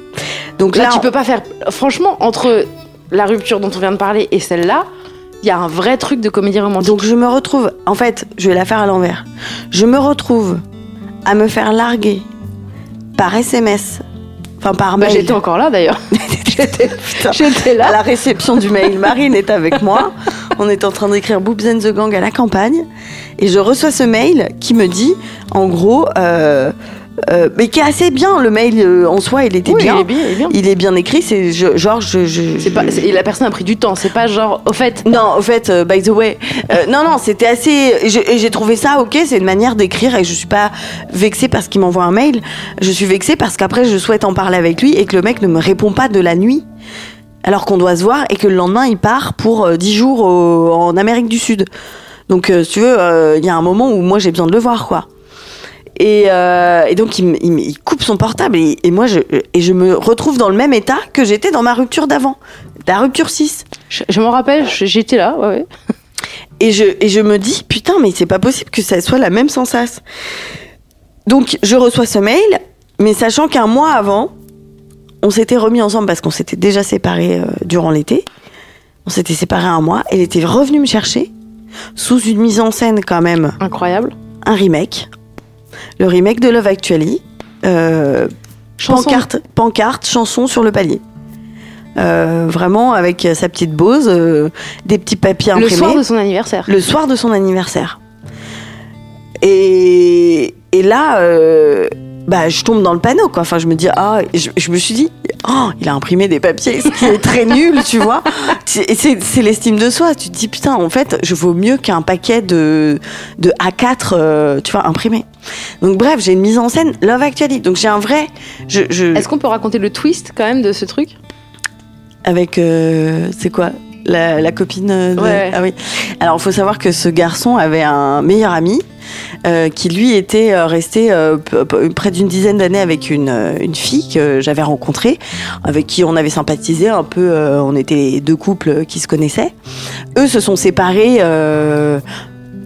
[SPEAKER 2] Donc
[SPEAKER 1] Là,
[SPEAKER 2] là,
[SPEAKER 1] tu peux pas faire. Franchement, entre la rupture dont on vient de parler et celle-là, il y a un vrai truc de comédie romantique.
[SPEAKER 2] Donc je me retrouve, en fait, je vais la faire à l'envers. Je me retrouve à me faire larguer par SMS, enfin par
[SPEAKER 1] Bah,
[SPEAKER 2] mail.
[SPEAKER 1] j'étais encore là d'ailleurs. [LAUGHS] j'étais, j'étais
[SPEAKER 2] à
[SPEAKER 1] là.
[SPEAKER 2] la réception du mail. Marine est avec moi. On est en train d'écrire Boobs and the Gang à la campagne. Et je reçois ce mail qui me dit, en gros, euh, euh, mais qui est assez bien. Le mail euh, en soi, il était
[SPEAKER 1] Oui,
[SPEAKER 2] bien.
[SPEAKER 1] il est bien, il est bien.
[SPEAKER 2] Il est bien écrit. C'est je- genre je. je-
[SPEAKER 1] pas,
[SPEAKER 2] je-
[SPEAKER 1] et la personne a pris du temps. C'est pas genre, au fait,
[SPEAKER 2] Non, au fait, euh, by the way, euh, non, non, c'était assez. J'ai trouvé ça ok. C'est une manière d'écrire et je suis pas vexée parce qu'il m'envoie un mail. Je suis vexée parce qu'après je souhaite en parler avec lui et que le mec ne me répond pas de la nuit. Alors qu'on doit se voir et que le lendemain il part pour euh, 10 jours au- en Amérique du Sud. Donc, euh, si tu veux, euh, il y a un moment où moi j'ai besoin de le voir, quoi. Et, euh, et donc il, coupe son portable et, et moi je, et je me retrouve dans le même état que j'étais dans ma rupture d'avant, la rupture 6.
[SPEAKER 1] je, je m'en rappelle, j'étais là, ouais, ouais. [LAUGHS]
[SPEAKER 2] Et je, et je me dis, putain, mais c'est pas possible que ça soit la même sensation. Donc, je reçois ce mail, mais sachant qu'un mois avant, on s'était remis ensemble parce qu'on s'était déjà séparés euh, durant l'été. On s'était séparés un mois. Elle était revenue me chercher sous une mise en scène quand même,
[SPEAKER 1] Incroyable.
[SPEAKER 2] un remake. Le remake de Love Actually. Euh,
[SPEAKER 1] Chanson.
[SPEAKER 2] pancarte, pancarte, chanson sur le palier. Euh, vraiment avec sa petite Bose, euh, des petits papiers
[SPEAKER 1] Le
[SPEAKER 2] imprimés
[SPEAKER 1] soir de son anniversaire.
[SPEAKER 2] le soir de son anniversaire. Et, et là, euh, bah, je tombe dans le panneau, quoi. Enfin, je me dis, ah, je, je me suis dit, oh, il a imprimé des papiers, ce qui est très [LAUGHS] nul, tu vois. C'est- l'estime de soi. Tu te dis, putain, en fait, je vaux mieux qu'un paquet de, de A4, euh, tu vois, imprimé. Donc, bref, j'ai une mise en scène Love Actually. Donc, j'ai un vrai. Je, je-
[SPEAKER 1] Est-ce qu'on peut raconter le twist quand même de ce truc?
[SPEAKER 2] Avec, euh, c'est quoi? La, la copine de...
[SPEAKER 1] Ouais.
[SPEAKER 2] Ah oui. Alors, il faut savoir que ce garçon avait un meilleur ami euh, qui, lui, était euh, resté euh, près d'une dizaine d'années avec une, une fille que j'avais rencontrée, avec qui on avait sympathisé un peu. euh, on était les deux couples qui se connaissaient. Eux se sont séparés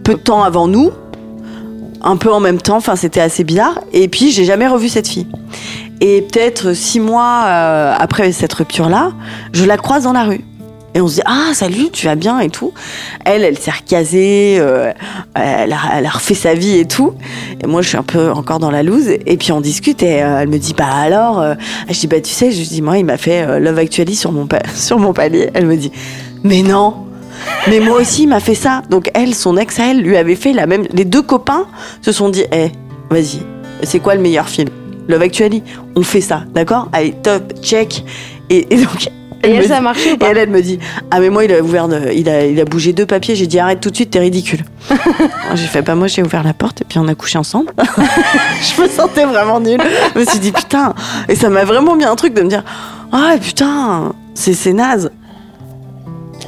[SPEAKER 2] peu de temps avant nous, un peu en même temps. Enfin, c'était assez bizarre. Et puis, j'ai jamais revu cette fille. Et peut-être six mois après cette rupture-là, je la croise dans la rue. Et on se dit ah salut tu vas bien et tout. Elle elle s'est recasée, euh, elle, a, refait sa vie et tout. Et moi je suis un peu encore dans la loose. Et puis on discute et euh, elle me dit bah alors. euh, je dis bah tu sais je dis moi il m'a fait Love Actually sur mon [LAUGHS] sur mon palier. Elle me dit mais non. Mais moi aussi il m'a fait ça. Donc elle son ex à elle lui avait fait la même. Les deux copains se sont dit eh vas-y c'est quoi le meilleur film? Love Actually on fait ça d'accord? Allez top check. Et donc
[SPEAKER 1] Et elle, ça a marché ou
[SPEAKER 2] et
[SPEAKER 1] pas
[SPEAKER 2] elle, elle me dit Ah, mais moi, il a ouvert, il, a, il a bougé deux papiers. J'ai dit Arrête tout de suite, t'es ridicule. [LAUGHS] j'ai fait Bah, moi, j'ai ouvert la porte et puis on a couché ensemble. [LAUGHS] je me sentais vraiment nulle. Je me suis dit Putain. Et ça m'a vraiment mis un truc de me dire Ah, putain, c'est naze.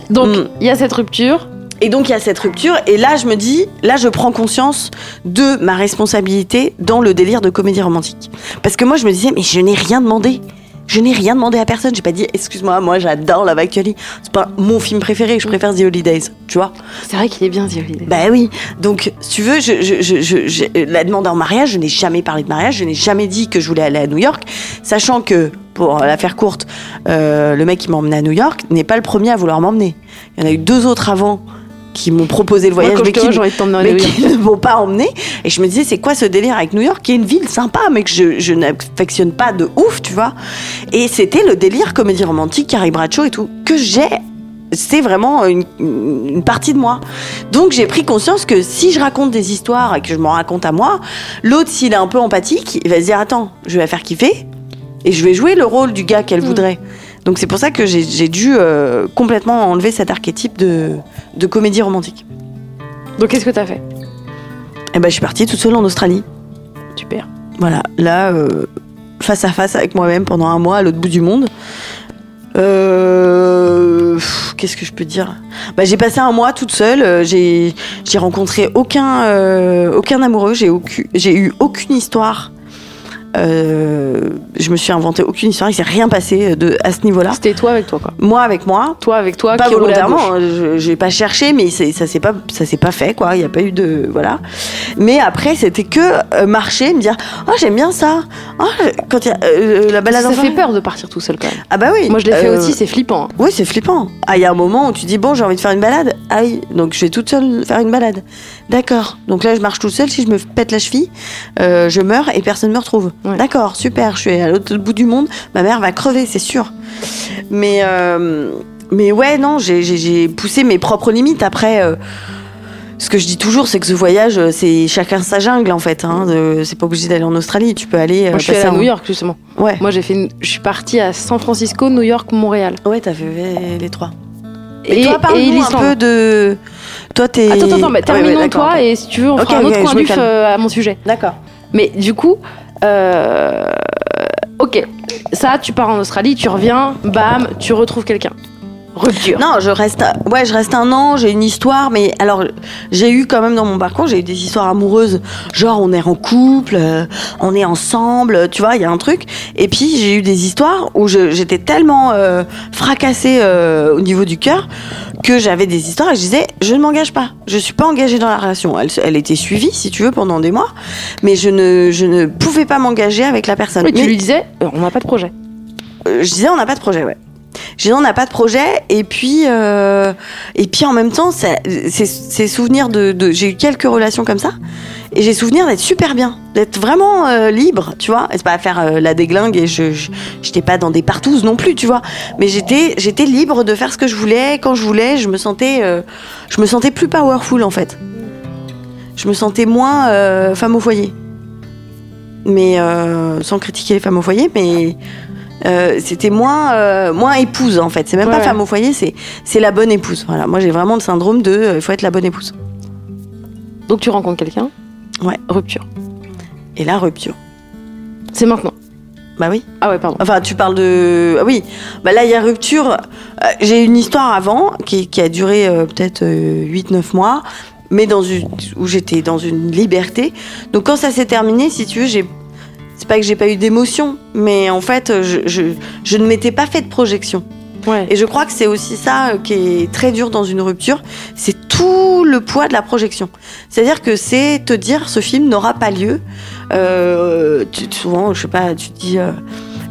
[SPEAKER 1] Donc,
[SPEAKER 2] Mm.
[SPEAKER 1] il y a cette rupture.
[SPEAKER 2] Et donc, il y a cette rupture. Et là, je me dis Là, je prends conscience de ma responsabilité dans le délire de comédie romantique. Parce que moi, je me disais Mais je n'ai rien demandé. Je n'ai rien demandé à personne. J'ai pas dit, excuse-moi, moi j'adore Love Actually. C'est pas mon film préféré. Je préfère The Holidays. Tu vois
[SPEAKER 1] C'est vrai qu'il est bien, The Holiday.
[SPEAKER 2] Bah oui. Donc, si tu veux, je, je, je, la demande en mariage, je n'ai jamais parlé de mariage. Je n'ai jamais dit que je voulais aller à New York, sachant que, pour la faire courte, euh, le mec qui m'a emmené à New York n'est pas le premier à vouloir m'emmener. Il y en a eu deux autres avant qui m'ont proposé le
[SPEAKER 1] Moi,
[SPEAKER 2] voyage,
[SPEAKER 1] quand
[SPEAKER 2] mais qui,
[SPEAKER 1] vois,
[SPEAKER 2] mais qui ne m'ont pas emmené. Et je me disais, c'est quoi ce délire avec New York, qui est une ville sympa, mais que je, je n'affectionne pas de ouf, tu vois. Et c'était le délire comédie romantique, Carrie Bradshaw et tout, que j'ai. C'est vraiment une, une partie de moi. Donc j'ai pris conscience que si je raconte des histoires et que je m'en raconte à moi, l'autre, s'il est un peu empathique, il va se dire Attends, je vais la faire kiffer et je vais jouer le rôle du gars qu'elle
[SPEAKER 1] Mm.
[SPEAKER 2] voudrait. Donc c'est pour ça que j'ai j'ai dû euh, complètement enlever cet archétype de, de comédie romantique.
[SPEAKER 1] Donc, qu'est-ce que t'as fait?
[SPEAKER 2] Et ben je suis partie toute seule en Australie.
[SPEAKER 1] Super.
[SPEAKER 2] Voilà, là, euh, face à face avec moi-même pendant un mois à l'autre bout du monde. Euh, Qu'est-ce que je peux dire? Bah, J'ai passé un mois toute seule. euh, J'ai rencontré aucun, euh, aucun amoureux. J'ai aucun- j'ai eu aucune histoire. Euh, je me suis inventé aucune histoire. Il s'est rien passé de, à ce niveau-là.
[SPEAKER 1] C'était toi avec toi, quoi.
[SPEAKER 2] Moi avec moi,
[SPEAKER 1] Toi avec toi,
[SPEAKER 2] pas
[SPEAKER 1] qui
[SPEAKER 2] volontairement, hein, je j'ai pas cherché, mais ça s'est pas ça s'est pas fait quoi. Il y a pas eu de voilà. Mais après c'était que euh, marcher, me dire oh j'aime bien ça. Oh, quand il y a euh, la balade
[SPEAKER 1] Ça
[SPEAKER 2] en
[SPEAKER 1] fait peur de partir tout seul, quand même.
[SPEAKER 2] Ah bah oui.
[SPEAKER 1] Moi, je l'ai fait aussi, c'est flippant. hein.
[SPEAKER 2] Oui, c'est flippant. Ah, il y a un moment où tu dis bon, j'ai envie de faire une balade. Ah oui, donc je vais toute seule faire une balade. D'accord. Donc là, je marche toute seule. Si je me pète la cheville, euh, je meurs et personne me retrouve.
[SPEAKER 1] Ouais.
[SPEAKER 2] D'accord, super. Je suis à l'autre bout du monde. Ma mère va crever, c'est sûr. Mais euh, mais ouais, non, j'ai- poussé mes propres limites. Après, euh, ce que je dis toujours, c'est que ce voyage, c'est chacun sa jungle en fait. Hein, de- c'est pas obligé d'aller en Australie. Tu peux aller.
[SPEAKER 1] Moi, je suis allée à New York, justement.
[SPEAKER 2] Ouais.
[SPEAKER 1] Moi, j'ai fait une- je suis partie à San Francisco, New York, Montréal.
[SPEAKER 2] Ouais, t'as fait les trois.
[SPEAKER 1] Et,
[SPEAKER 2] Et, toi, parle-nous un peu de. Toi, t'es.
[SPEAKER 1] Attends, attends, attends,
[SPEAKER 2] ouais, ouais,
[SPEAKER 1] terminons
[SPEAKER 2] d'accord,
[SPEAKER 1] toi et si tu veux, on
[SPEAKER 2] Ok,
[SPEAKER 1] fera un autre coin du euh, à mon sujet.
[SPEAKER 2] D'accord.
[SPEAKER 1] Mais du coup, euh, ok, ça, tu pars en Australie, tu reviens, bam, tu retrouves quelqu'un. Rupture.
[SPEAKER 2] Non, je reste, ouais, je reste un an. J'ai une histoire, mais alors j'ai eu quand même dans mon parcours, j'ai eu des histoires amoureuses. Genre, on est en couple, euh, on est ensemble, tu vois, il y a un truc. Et puis j'ai eu des histoires où j'étais tellement euh, fracassée euh, au niveau du cœur que j'avais des histoires et je disais, je ne m'engage pas. Je suis pas engagée dans la relation. Elle, était suivie, si tu veux, pendant des mois, mais je ne, je ne pouvais pas m'engager avec la personne.
[SPEAKER 1] Oui, tu
[SPEAKER 2] Mais-
[SPEAKER 1] lui disais, on n'a pas de projet.
[SPEAKER 2] je disais on n'a pas de projet ouais je disais on n'a pas de projet et puis euh, et puis en même temps ça- c'est c'est souvenir de, j'ai eu quelques relations comme ça et j'ai souvenir d'être super bien d'être vraiment euh, libre tu vois. Et c'est pas à faire euh, la déglingue et je j'étais pas dans des partouzes non plus tu vois. Mais j'étais libre de faire ce que je voulais quand je voulais je me sentais je me sentais plus powerful en fait. Je me sentais moins femme au foyer. Mais sans critiquer les femmes au foyer mais euh, c'était moins euh, moins épouse en fait c'est même
[SPEAKER 1] Ouais,
[SPEAKER 2] pas femme au foyer c'est c'est la bonne épouse voilà moi j'ai vraiment le syndrome de euh, il faut être la bonne épouse
[SPEAKER 1] Donc tu rencontres quelqu'un.
[SPEAKER 2] Ouais.
[SPEAKER 1] Rupture.
[SPEAKER 2] et la rupture
[SPEAKER 1] C'est maintenant.
[SPEAKER 2] bah oui
[SPEAKER 1] Ah ouais, pardon.
[SPEAKER 2] enfin tu parles de ah oui bah là il y a rupture Euh, j'ai une histoire avant qui, qui a duré euh, peut-être 8-9 mois mais dans une où j'étais dans une liberté donc quand ça s'est terminé si tu veux j'ai c'est pas que j'ai pas eu d'émotion mais en fait je, je, je ne m'étais pas fait de projection
[SPEAKER 1] Ouais.
[SPEAKER 2] Et je crois que c'est aussi ça euh, qui est très dur dans une rupture, c'est tout le poids de la projection. C'est-à-dire que c'est te dire ce film n'aura pas lieu. Euh, tu, souvent, je sais pas, tu te dis euh,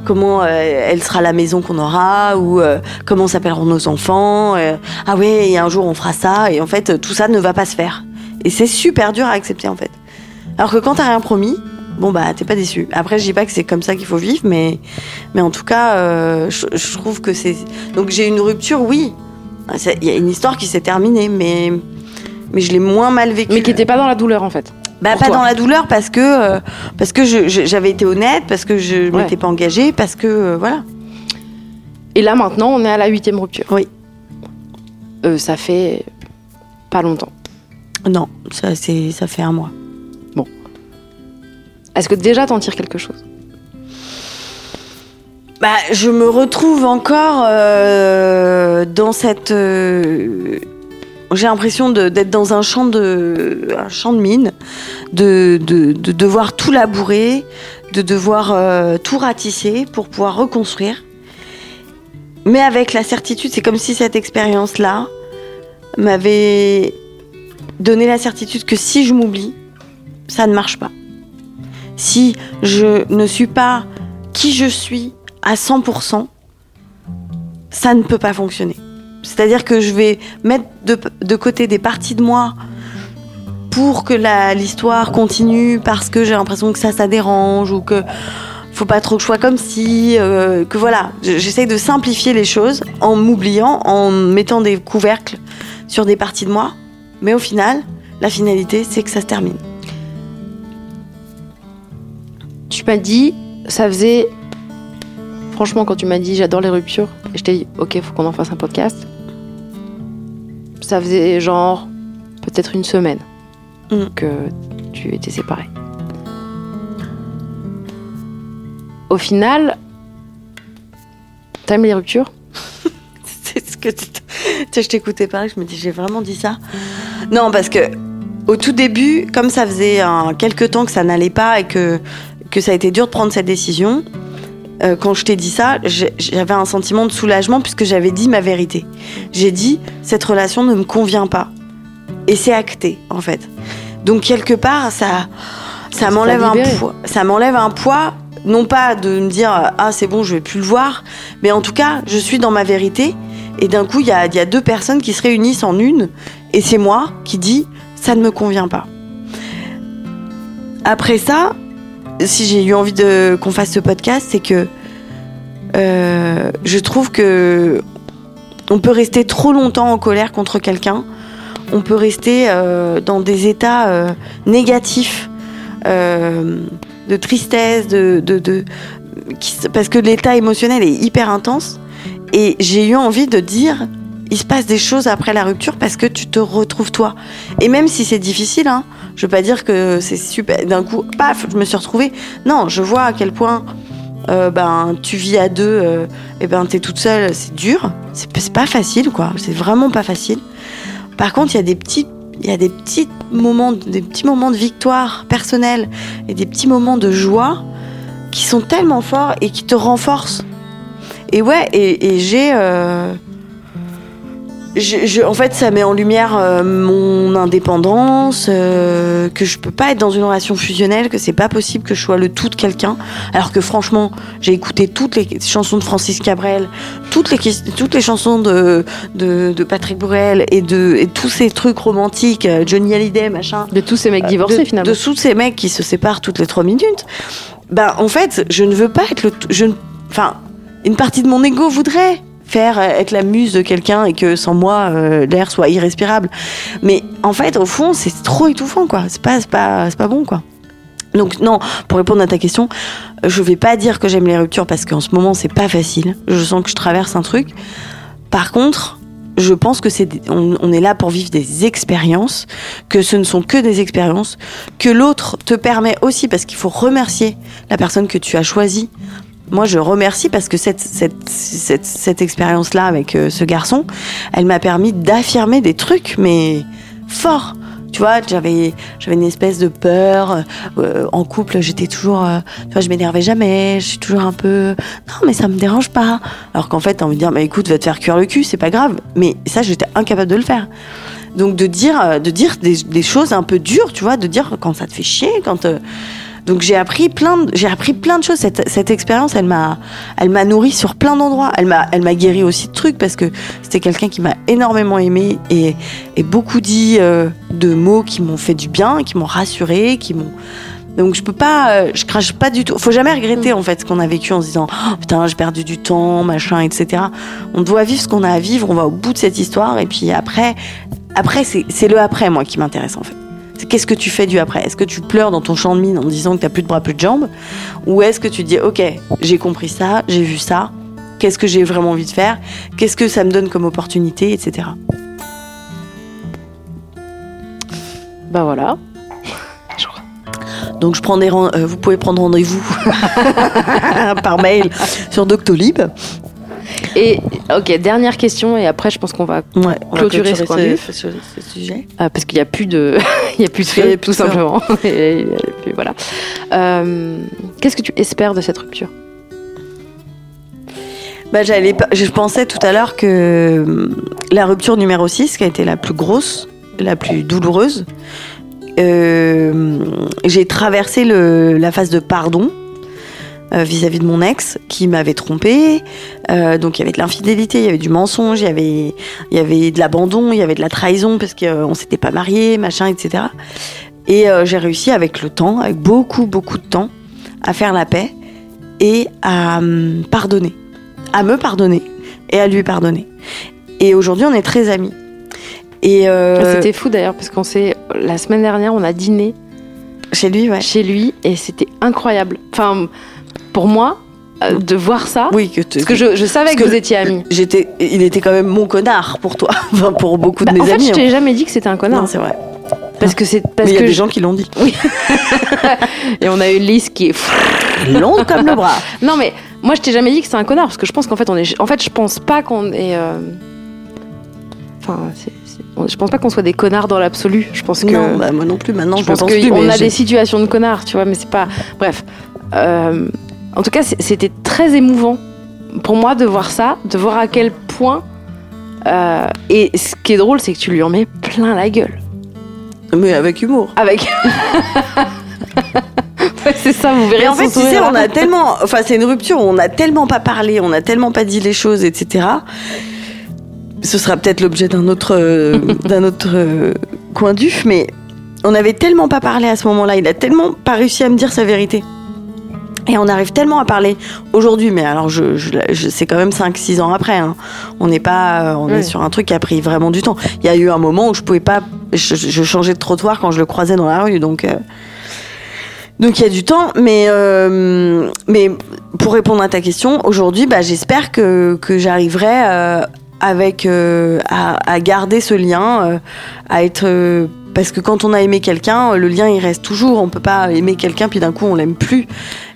[SPEAKER 2] comment euh, elle sera la maison qu'on aura ou euh, comment s'appelleront nos enfants. euh, ah ouais, et un jour on fera ça. Et en fait, tout ça ne va pas se faire. Et c'est super dur à accepter en fait. Alors que quand t'as rien promis, bon bah t'es pas déçu. Après, je dis pas que c'est comme ça qu'il faut vivre, mais mais en tout cas, euh, je, je trouve que c'est donc j'ai une rupture, oui. C'est- Il y a une histoire qui s'est terminée, mais mais je l'ai moins mal vécue.
[SPEAKER 1] Mais qui était pas dans la douleur en fait.
[SPEAKER 2] Bah, pas
[SPEAKER 1] toi.
[SPEAKER 2] dans la douleur parce que euh, parce que j'avais été honnête, parce que je
[SPEAKER 1] Ouais.
[SPEAKER 2] m'étais pas engagée, parce que euh, voilà.
[SPEAKER 1] Et là maintenant, on est à la huitième rupture.
[SPEAKER 2] Oui.
[SPEAKER 1] Ça fait pas longtemps.
[SPEAKER 2] Non, ça c'est ça fait un mois.
[SPEAKER 1] Est-ce que déjà t'en tires quelque chose?
[SPEAKER 2] Bah, je me retrouve encore euh, dans cette. euh, j'ai l'impression d'être dans un champ de, un champ de mine, de devoir tout labourer, de devoir euh, tout ratisser pour pouvoir reconstruire. Mais avec la certitude, c'est comme si cette expérience-là m'avait donné la certitude que si je m'oublie, ça ne marche pas. Si je ne suis pas qui je suis à 100%, ça ne peut pas fonctionner. C'est-à-dire que je vais mettre de, de côté des parties de moi pour que l'histoire continue parce que j'ai l'impression que ça, ça dérange ou que faut pas trop que je sois comme si, euh, que voilà. Je- J'essaye de simplifier les choses en m'oubliant, en mettant des couvercles sur des parties de moi. Mais au final, la finalité, c'est que ça se termine.
[SPEAKER 1] Tu m'as dit, ça faisait. Franchement, quand tu m'as dit j'adore les ruptures, et je t'ai dit ok, faut qu'on en fasse un podcast. Ça faisait genre peut-être une semaine
[SPEAKER 2] Mm.
[SPEAKER 1] que tu étais séparée. Au final, t'aimes les ruptures? [LAUGHS]
[SPEAKER 2] C'est ce que tu. Tu sais, je t'écoutais parler, je me dis, j'ai vraiment dit ça. Non, parce que au tout début, comme ça faisait un, quelques temps que ça n'allait pas et que, que ça a été dur de prendre cette décision, euh, quand je t'ai dit ça, j'avais un sentiment de soulagement puisque j'avais dit ma vérité. J'ai dit, cette relation ne me convient pas. Et c'est acté, en fait. Donc, quelque part, ça, ça m'enlève un poids. Ça m'enlève un poids, non pas de me dire, ah, c'est bon, je vais plus le voir, mais en tout cas, je suis dans ma vérité. Et d'un coup, il y a, il y a deux personnes qui se réunissent en une. Et c'est moi qui dis, ça ne me convient pas. Après ça, si j'ai eu envie de qu'on fasse ce podcast, c'est que euh, je trouve que on peut rester trop longtemps en colère contre quelqu'un on peut rester euh, dans des états euh, négatifs, de tristesse, de, de, parce que l'état émotionnel est hyper intense. Et j'ai eu envie de dire, il se passe des choses après la rupture parce que tu te retrouves toi. Et même si c'est difficile, hein, je veux pas dire que c'est super. D'un coup, paf, je me suis retrouvée. Non, je vois à quel point euh, ben tu vis à deux, euh, et ben t'es toute seule, c'est dur. C'est pas facile, quoi. C'est vraiment pas facile. Par contre, il y a des petits, il y a des petits moments, des petits moments de victoire personnelle et des petits moments de joie qui sont tellement forts et qui te renforcent. Et ouais, et, et j'ai, euh, je- je- en fait, ça met en lumière euh, mon indépendance, euh, que je peux pas être dans une relation fusionnelle, que c'est pas possible que je sois le tout de quelqu'un. Alors que franchement, j'ai écouté toutes les chansons de Francis Cabrel, toutes les, toutes les chansons de, de, de Patrick Bruel et de et tous ces trucs romantiques, euh, Johnny Hallyday, machin.
[SPEAKER 1] De tous ces mecs divorcés
[SPEAKER 2] de,
[SPEAKER 1] finalement.
[SPEAKER 2] De tous ces mecs qui se séparent toutes les trois minutes. Ben, en fait, je ne veux pas être le. Je, ne- enfin, une partie de mon ego voudrait euh, être la muse de quelqu'un et que sans moi euh, l'air soit irrespirable. Mais en fait, au fond, c'est trop étouffant, quoi. C'est pas, pas, pas bon, quoi. Donc non, pour répondre à ta question, je vais pas dire que j'aime les ruptures parce qu'en ce moment c'est pas facile. Je sens que je traverse un truc. Par contre, je pense que c'est on est là pour vivre des expériences, que ce ne sont que des expériences, que l'autre te permet aussi parce qu'il faut remercier la personne que tu as choisie. Moi, je remercie parce que cette, cette, cette, cette expérience-là avec euh, ce garçon, elle m'a permis d'affirmer des trucs, mais forts. Tu vois, j'avais, j'avais une espèce de peur. euh, en couple, j'étais toujours. euh, tu vois, je m'énervais jamais. Je suis toujours un peu. Non, mais ça me dérange pas. Alors qu'en fait, t'as envie de dire, mais écoute, va te faire cuire le cul, c'est pas grave. Mais ça, j'étais incapable de le faire. Donc de dire, euh, de dire des, des choses un peu dures, tu vois, de dire quand ça te fait chier, quand. Donc j'ai appris plein, de, j'ai appris plein de choses. Cette, cette expérience, elle m'a, elle m'a nourri sur plein d'endroits. Elle m'a, elle m'a guéri aussi de trucs parce que c'était quelqu'un qui m'a énormément aimé et, et beaucoup dit euh, de mots qui m'ont fait du bien, qui m'ont rassuré, qui m'ont. Donc je peux pas, euh, je crache pas du tout. Faut jamais regretter en fait ce qu'on a vécu en se disant oh, putain j'ai perdu du temps, machin, etc. On doit vivre ce qu'on a à vivre. On va au bout de cette histoire et puis après, après c'est, c'est le après moi qui m'intéresse en fait. Qu'est-ce que tu fais du après? Est-ce que tu pleures dans ton champ de mine en disant que t'as plus de bras, plus de jambes? Ou est-ce que tu dis ok, j'ai compris ça, j'ai vu ça, qu'est-ce que j'ai vraiment envie de faire? Qu'est-ce que ça me donne comme opportunité, etc.
[SPEAKER 1] Bah voilà.
[SPEAKER 2] Donc je prends des euh, vous pouvez prendre rendez-vous [LAUGHS] par mail sur Doctolib.
[SPEAKER 1] Et ok, dernière question et après je pense qu'on va
[SPEAKER 2] Ouais, on va
[SPEAKER 1] Clôturer ce
[SPEAKER 2] sujet.
[SPEAKER 1] Ah, parce qu'il n'y [LAUGHS] a plus de, il y a plus de tout simplement. [LAUGHS] Et, puis voilà. Euh, Qu'est-ce que tu espères de cette rupture?
[SPEAKER 2] Bah, j'allais je pensais tout à l'heure que la rupture numéro 6, qui a été la plus grosse, la plus douloureuse, euh, j'ai traversé le- la phase de pardon euh, vis-à-vis de mon ex qui m'avait trompée. Euh, donc il y avait de l'infidélité, il y avait du mensonge, il y avait, il y avait de l'abandon, il y avait de la trahison parce qu'on s'était pas mariés, machin, etc. Et euh, j'ai réussi avec le temps, avec beaucoup, beaucoup de temps, à faire la paix et à pardonner à me pardonner et à lui pardonner. Et aujourd'hui, on est très amis. Et euh,
[SPEAKER 1] C'était fou d'ailleurs parce qu'on s'est la semaine dernière on a dîné
[SPEAKER 2] chez lui, ouais.
[SPEAKER 1] chez lui et c'était incroyable. Enfin pour moi euh, de voir ça
[SPEAKER 2] Oui, que
[SPEAKER 1] parce que je, je savais que,
[SPEAKER 2] que
[SPEAKER 1] vous étiez amis.
[SPEAKER 2] j'étais, il était quand même mon connard pour toi, [LAUGHS] enfin pour beaucoup de
[SPEAKER 1] Bah,
[SPEAKER 2] mes
[SPEAKER 1] en fait,
[SPEAKER 2] amis.
[SPEAKER 1] je
[SPEAKER 2] hein.
[SPEAKER 1] t'ai jamais dit que c'était un connard
[SPEAKER 2] Non, c'est vrai.
[SPEAKER 1] parce que c'est
[SPEAKER 2] Mais
[SPEAKER 1] parce
[SPEAKER 2] il y a
[SPEAKER 1] que
[SPEAKER 2] des
[SPEAKER 1] je-
[SPEAKER 2] gens qui l'ont dit. [LAUGHS]
[SPEAKER 1] et on a une liste qui est [LAUGHS]
[SPEAKER 2] Long comme le bras.
[SPEAKER 1] Non mais moi je t'ai jamais dit que c'est un connard parce que je pense qu'en fait on est en fait je pense pas qu'on est euh, enfin c'est- je pense pas qu'on soit des connards dans l'absolu je pense que
[SPEAKER 2] Non, bah, moi non plus. Maintenant, je,
[SPEAKER 1] je pense
[SPEAKER 2] pense
[SPEAKER 1] qu'on
[SPEAKER 2] mais
[SPEAKER 1] a des situations de connards tu vois mais c'est pas bref Euh, en tout cas c'était très émouvant pour moi de voir ça de voir à quel point euh, et ce qui est drôle c'est que tu lui en mets plein la gueule
[SPEAKER 2] Mais avec humour.
[SPEAKER 1] avec [LAUGHS] Ouais, c'est ça vous verrez
[SPEAKER 2] Mais en fait, tu sais, on a
[SPEAKER 1] fin.
[SPEAKER 2] tellement, enfin, c'est une rupture on a tellement pas parlé, on a tellement pas dit les choses, etc. Ce sera peut-être l'objet d'un autre, euh, d'un autre euh, coin d'uf, mais on avait tellement pas parlé à ce moment-là. Il a tellement pas réussi à me dire sa vérité. Et on arrive tellement à parler aujourd'hui, mais alors je, je, je- c'est quand même 5-6 ans après. hein. On n'est pas, euh, on est sur un truc qui a pris vraiment du temps. Il y a eu un moment où je pouvais pas, je, je changeais de trottoir quand je le croisais dans la rue, donc euh, donc il y a du temps. Mais euh, mais pour répondre à ta question, aujourd'hui, bah, j'espère que que j'arriverai euh, avec euh, à, à garder ce lien, euh, à être euh, parce que quand on a aimé quelqu'un, le lien il reste toujours. On peut pas aimer quelqu'un puis d'un coup on l'aime plus.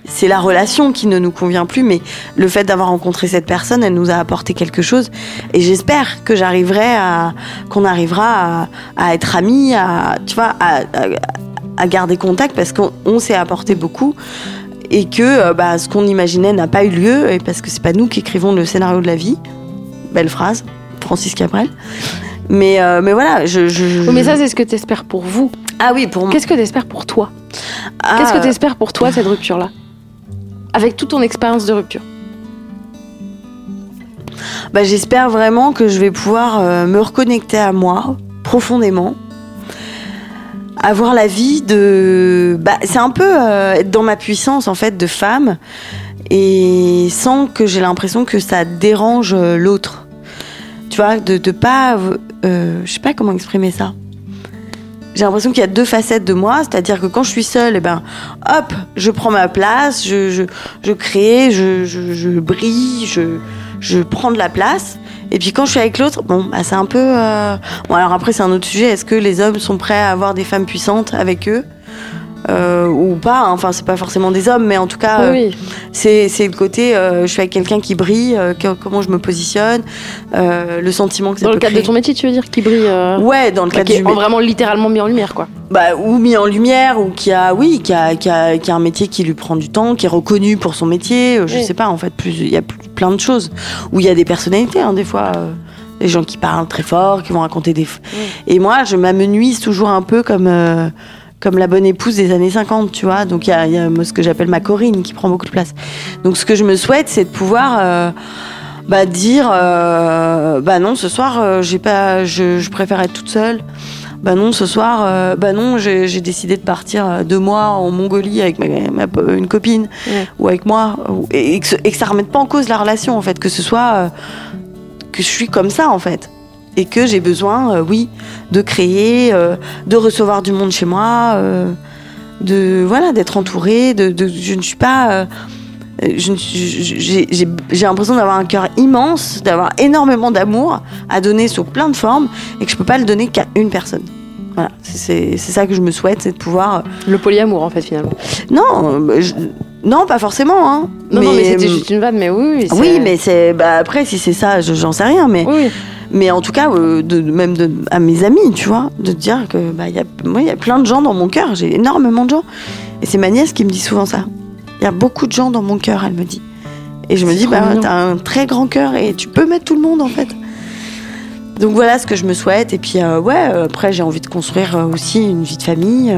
[SPEAKER 2] C'est la relation qui ne nous convient plus, mais le fait d'avoir rencontré cette personne, elle nous a apporté quelque chose. Et j'espère que j'arriverai à, qu'on arrivera à, être amis, à, tu vois, à, garder contact parce qu'on on s'est apporté beaucoup et que euh, bah, ce qu'on imaginait n'a pas eu lieu parce que c'est pas nous qui écrivons le scénario de la vie. Belle phrase, Francis Cabrel. Mais, euh, mais voilà, je. je-
[SPEAKER 1] mais ça, c'est ce que tu espères pour vous.
[SPEAKER 2] ah oui, pour moi.
[SPEAKER 1] Qu'est-ce que tu espères pour toi
[SPEAKER 2] Ah,
[SPEAKER 1] Qu'est-ce que tu espères pour toi, cette rupture-là Avec toute ton expérience de rupture.
[SPEAKER 2] bah, J'espère vraiment que je vais pouvoir euh, me reconnecter à moi profondément. Avoir la vie de. Bah, c'est un peu euh, être dans ma puissance en fait de femme et sans que j'ai l'impression que ça dérange l'autre. Tu vois, de, de pas. euh, je sais pas comment exprimer ça. J'ai l'impression qu'il y a deux facettes de moi, c'est-à-dire que quand je suis seule, eh ben, hop, je prends ma place, je, crée, je, brille, je, je prends de la place. Et puis quand je suis avec l'autre, bon, bah, c'est un peu. euh, Bon, alors après, c'est un autre sujet. Est-ce que les hommes sont prêts à avoir des femmes puissantes avec eux? Euh, ou pas hein. Enfin, c'est pas forcément des hommes, mais en tout cas, euh, c'est c'est le côté. euh, je suis avec quelqu'un qui brille, que- comment je me positionne, le sentiment que ça
[SPEAKER 1] Dans
[SPEAKER 2] peut
[SPEAKER 1] le cadre de ton métier, tu veux dire, qui brille.
[SPEAKER 2] Ouais, dans le cadre
[SPEAKER 1] qui est
[SPEAKER 2] du
[SPEAKER 1] vraiment littéralement mis en lumière, quoi.
[SPEAKER 2] bah, ou mis en lumière ou qui a oui qui a, qui, a, qui a un métier qui lui prend du temps qui est reconnu pour son métier je
[SPEAKER 1] Oui.
[SPEAKER 2] sais pas en fait il y a plus- plein de choses où il y a des personnalités hein, des fois des gens qui parlent très fort qui vont raconter des et moi je m'amenuise toujours un peu comme euh, comme la bonne épouse des années 50 tu vois. Donc il y a, il y a moi, ce que j'appelle ma Corinne qui prend beaucoup de place. Donc ce que je me souhaite c'est de pouvoir euh, bah dire euh, bah non ce soir euh, j'ai pas je, je préfère être toute seule. Bah non, ce soir, bah non, j'ai décidé de partir deux mois en Mongolie avec ma, ma- une copine
[SPEAKER 1] Ouais.
[SPEAKER 2] ou avec moi, et, et que, et que ça remette pas en cause la relation en fait, que ce soit que je suis comme ça en fait, et que j'ai besoin, euh, oui, de créer, euh, de recevoir du monde chez moi, euh, de voilà, d'être entourée, de, de- je ne suis pas ne j'ai l'impression d'avoir un cœur immense, d'avoir énormément d'amour à donner sous plein de formes et que je peux pas le donner qu'à une personne. Voilà, c'est- ça que je me souhaite, c'est de pouvoir.
[SPEAKER 1] Le polyamour, en fait, finalement.
[SPEAKER 2] Non, je- non, pas forcément. Hein.
[SPEAKER 1] Non, non, mais c'était juste une vanne, mais oui. Oui,
[SPEAKER 2] mais c'est bah, après si c'est ça, je- j'en sais rien, mais
[SPEAKER 1] oui.
[SPEAKER 2] Mais en tout cas, euh, de, même de, à mes amis, tu vois, de dire que bah, y a, moi, il y a plein de gens dans mon cœur, j'ai énormément de gens. Et c'est ma nièce qui me dit souvent ça. Il y a beaucoup de gens dans mon cœur, elle me dit. Et je me dis, bah, t'as un très grand cœur et tu peux mettre tout le monde en fait. Donc voilà ce que je me souhaite. Et puis, euh, ouais, euh, après, j'ai envie de construire euh, aussi une vie de famille.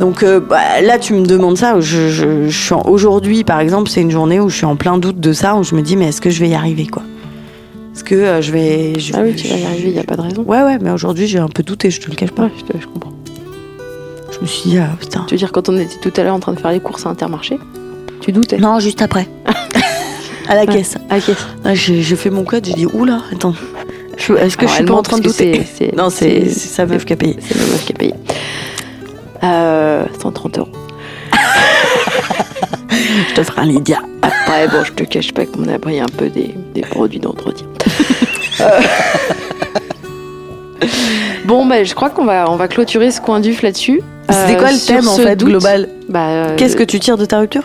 [SPEAKER 2] Donc euh, bah, là, tu me demandes ça. Je, je- je suis en- Aujourd'hui, par exemple, c'est une journée où je suis en plein doute de ça, où je me dis, mais est-ce que je vais y arriver, quoi? Est-ce que euh, je vais. je-
[SPEAKER 1] Ah oui, tu vas y arriver, il n'y a pas de raison.
[SPEAKER 2] Ouais, ouais, mais aujourd'hui, j'ai un peu douté, je te le cache pas.
[SPEAKER 1] Ouais, je, te- je comprends.
[SPEAKER 2] Je me suis dit, ah, putain.
[SPEAKER 1] Tu veux dire, quand on était tout à l'heure en train de faire les courses à Intermarché, tu doutais
[SPEAKER 2] Non, juste après. [LAUGHS] à la caisse.
[SPEAKER 1] Ah, ok.
[SPEAKER 2] Ah, j'ai fait mon code, j'ai dit, oula, attends. Est-ce que
[SPEAKER 1] Alors,
[SPEAKER 2] je suis pas en train de
[SPEAKER 1] parce
[SPEAKER 2] douter Non, c'est sa meuf qui a payé.
[SPEAKER 1] C'est la meuf qui a payé. Euh, 130 euros.
[SPEAKER 2] Je te ferai un Lydia.
[SPEAKER 1] Après, bon, je te cache pas qu'on a pris un peu des, des produits d'entretien. Euh. Bon, bah, je crois qu'on va, on va clôturer ce coin d'uf là-dessus.
[SPEAKER 2] C'était
[SPEAKER 1] Euh,
[SPEAKER 2] quoi le thème en fait
[SPEAKER 1] doute,
[SPEAKER 2] global
[SPEAKER 1] bah, euh,
[SPEAKER 2] Qu'est-ce que tu tires de ta rupture?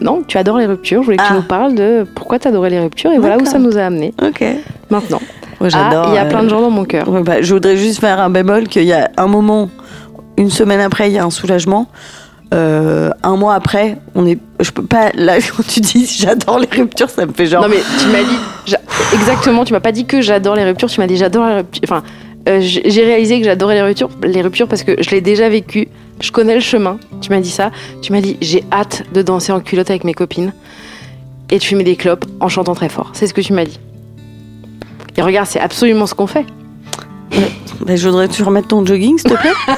[SPEAKER 1] Non, tu adores les ruptures. Je voulais que tu
[SPEAKER 2] Ah.
[SPEAKER 1] nous parles de pourquoi tu adorais les ruptures et voilà où ça nous a amené
[SPEAKER 2] Ok.
[SPEAKER 1] maintenant.
[SPEAKER 2] Moi,
[SPEAKER 1] Ah,
[SPEAKER 2] j'adore.
[SPEAKER 1] il y a plein de gens dans mon cœur.
[SPEAKER 2] Ouais, bah, je voudrais juste faire un bémol qu'il y a un moment, une semaine après, il y a un soulagement. Euh, un mois après, on est. Je peux pas. Là, [LAUGHS] quand tu dis j'adore les ruptures, ça me fait genre.
[SPEAKER 1] Non mais tu m'as dit j'a- exactement, tu m'as pas dit que j'adore les ruptures, tu m'as dit j'adore les ruptures. Enfin, euh, j'ai j'ai réalisé que j'adorais les ruptures, les ruptures parce que je l'ai déjà vécu, je connais le chemin. Tu m'as dit ça, tu m'as dit j'ai hâte de danser en culotte avec mes copines et de fumer des clopes en chantant très fort. C'est ce que tu m'as dit. Et regarde, c'est absolument ce qu'on fait.
[SPEAKER 2] Bah, je voudrais que tu remettes ton jogging, s'il te plaît. [LAUGHS]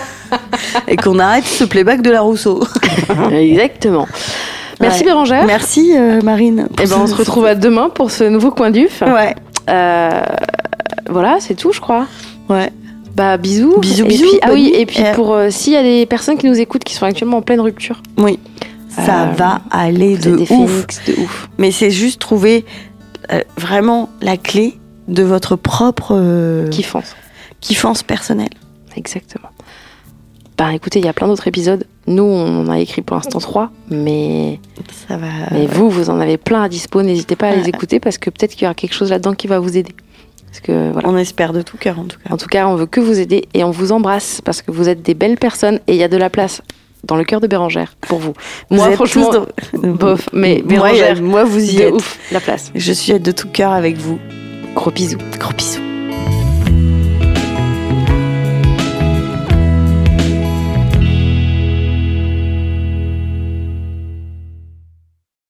[SPEAKER 2] Et qu'on arrête ce playback de la Rousseau.
[SPEAKER 1] Exactement. Merci
[SPEAKER 2] Ouais.
[SPEAKER 1] Bérangère.
[SPEAKER 2] Merci euh, Marine.
[SPEAKER 1] Et ben on se retrouve à demain pour ce nouveau coin d'UF.
[SPEAKER 2] Ouais.
[SPEAKER 1] Euh, voilà, c'est tout, je crois.
[SPEAKER 2] Ouais.
[SPEAKER 1] Bah bisous.
[SPEAKER 2] Bisous,
[SPEAKER 1] Et
[SPEAKER 2] bisous,
[SPEAKER 1] puis- ah oui, et puis pour euh, s'il y a des personnes qui nous écoutent qui sont actuellement en pleine rupture,
[SPEAKER 2] Oui. Ça va aller de ouf.
[SPEAKER 1] de ouf.
[SPEAKER 2] Mais c'est juste trouver vraiment la clé de votre propre
[SPEAKER 1] Kiffance.
[SPEAKER 2] kiffance personnelle.
[SPEAKER 1] Exactement. Bah écoutez, il y a plein d'autres épisodes. Nous, on en a écrit pour l'instant trois, mais,
[SPEAKER 2] Ça va.
[SPEAKER 1] mais vous, vous en avez plein à dispo. N'hésitez pas à les écouter parce que peut-être qu'il y aura quelque chose là-dedans qui va vous aider. Parce que voilà.
[SPEAKER 2] On espère de tout cœur en tout cas.
[SPEAKER 1] En tout cas, on veut que vous aider et on vous embrasse parce que vous êtes des belles personnes et il y a de la place dans le cœur de Bérangère pour vous. Moi,
[SPEAKER 2] Vous
[SPEAKER 1] franchement,
[SPEAKER 2] dans-
[SPEAKER 1] bof, mais
[SPEAKER 2] Moi,
[SPEAKER 1] Bérangère,
[SPEAKER 2] moi, vous y
[SPEAKER 1] de
[SPEAKER 2] êtes.
[SPEAKER 1] ouf, la place.
[SPEAKER 2] Je suis de tout cœur avec vous.
[SPEAKER 1] Gros bisous.
[SPEAKER 2] Gros bisous.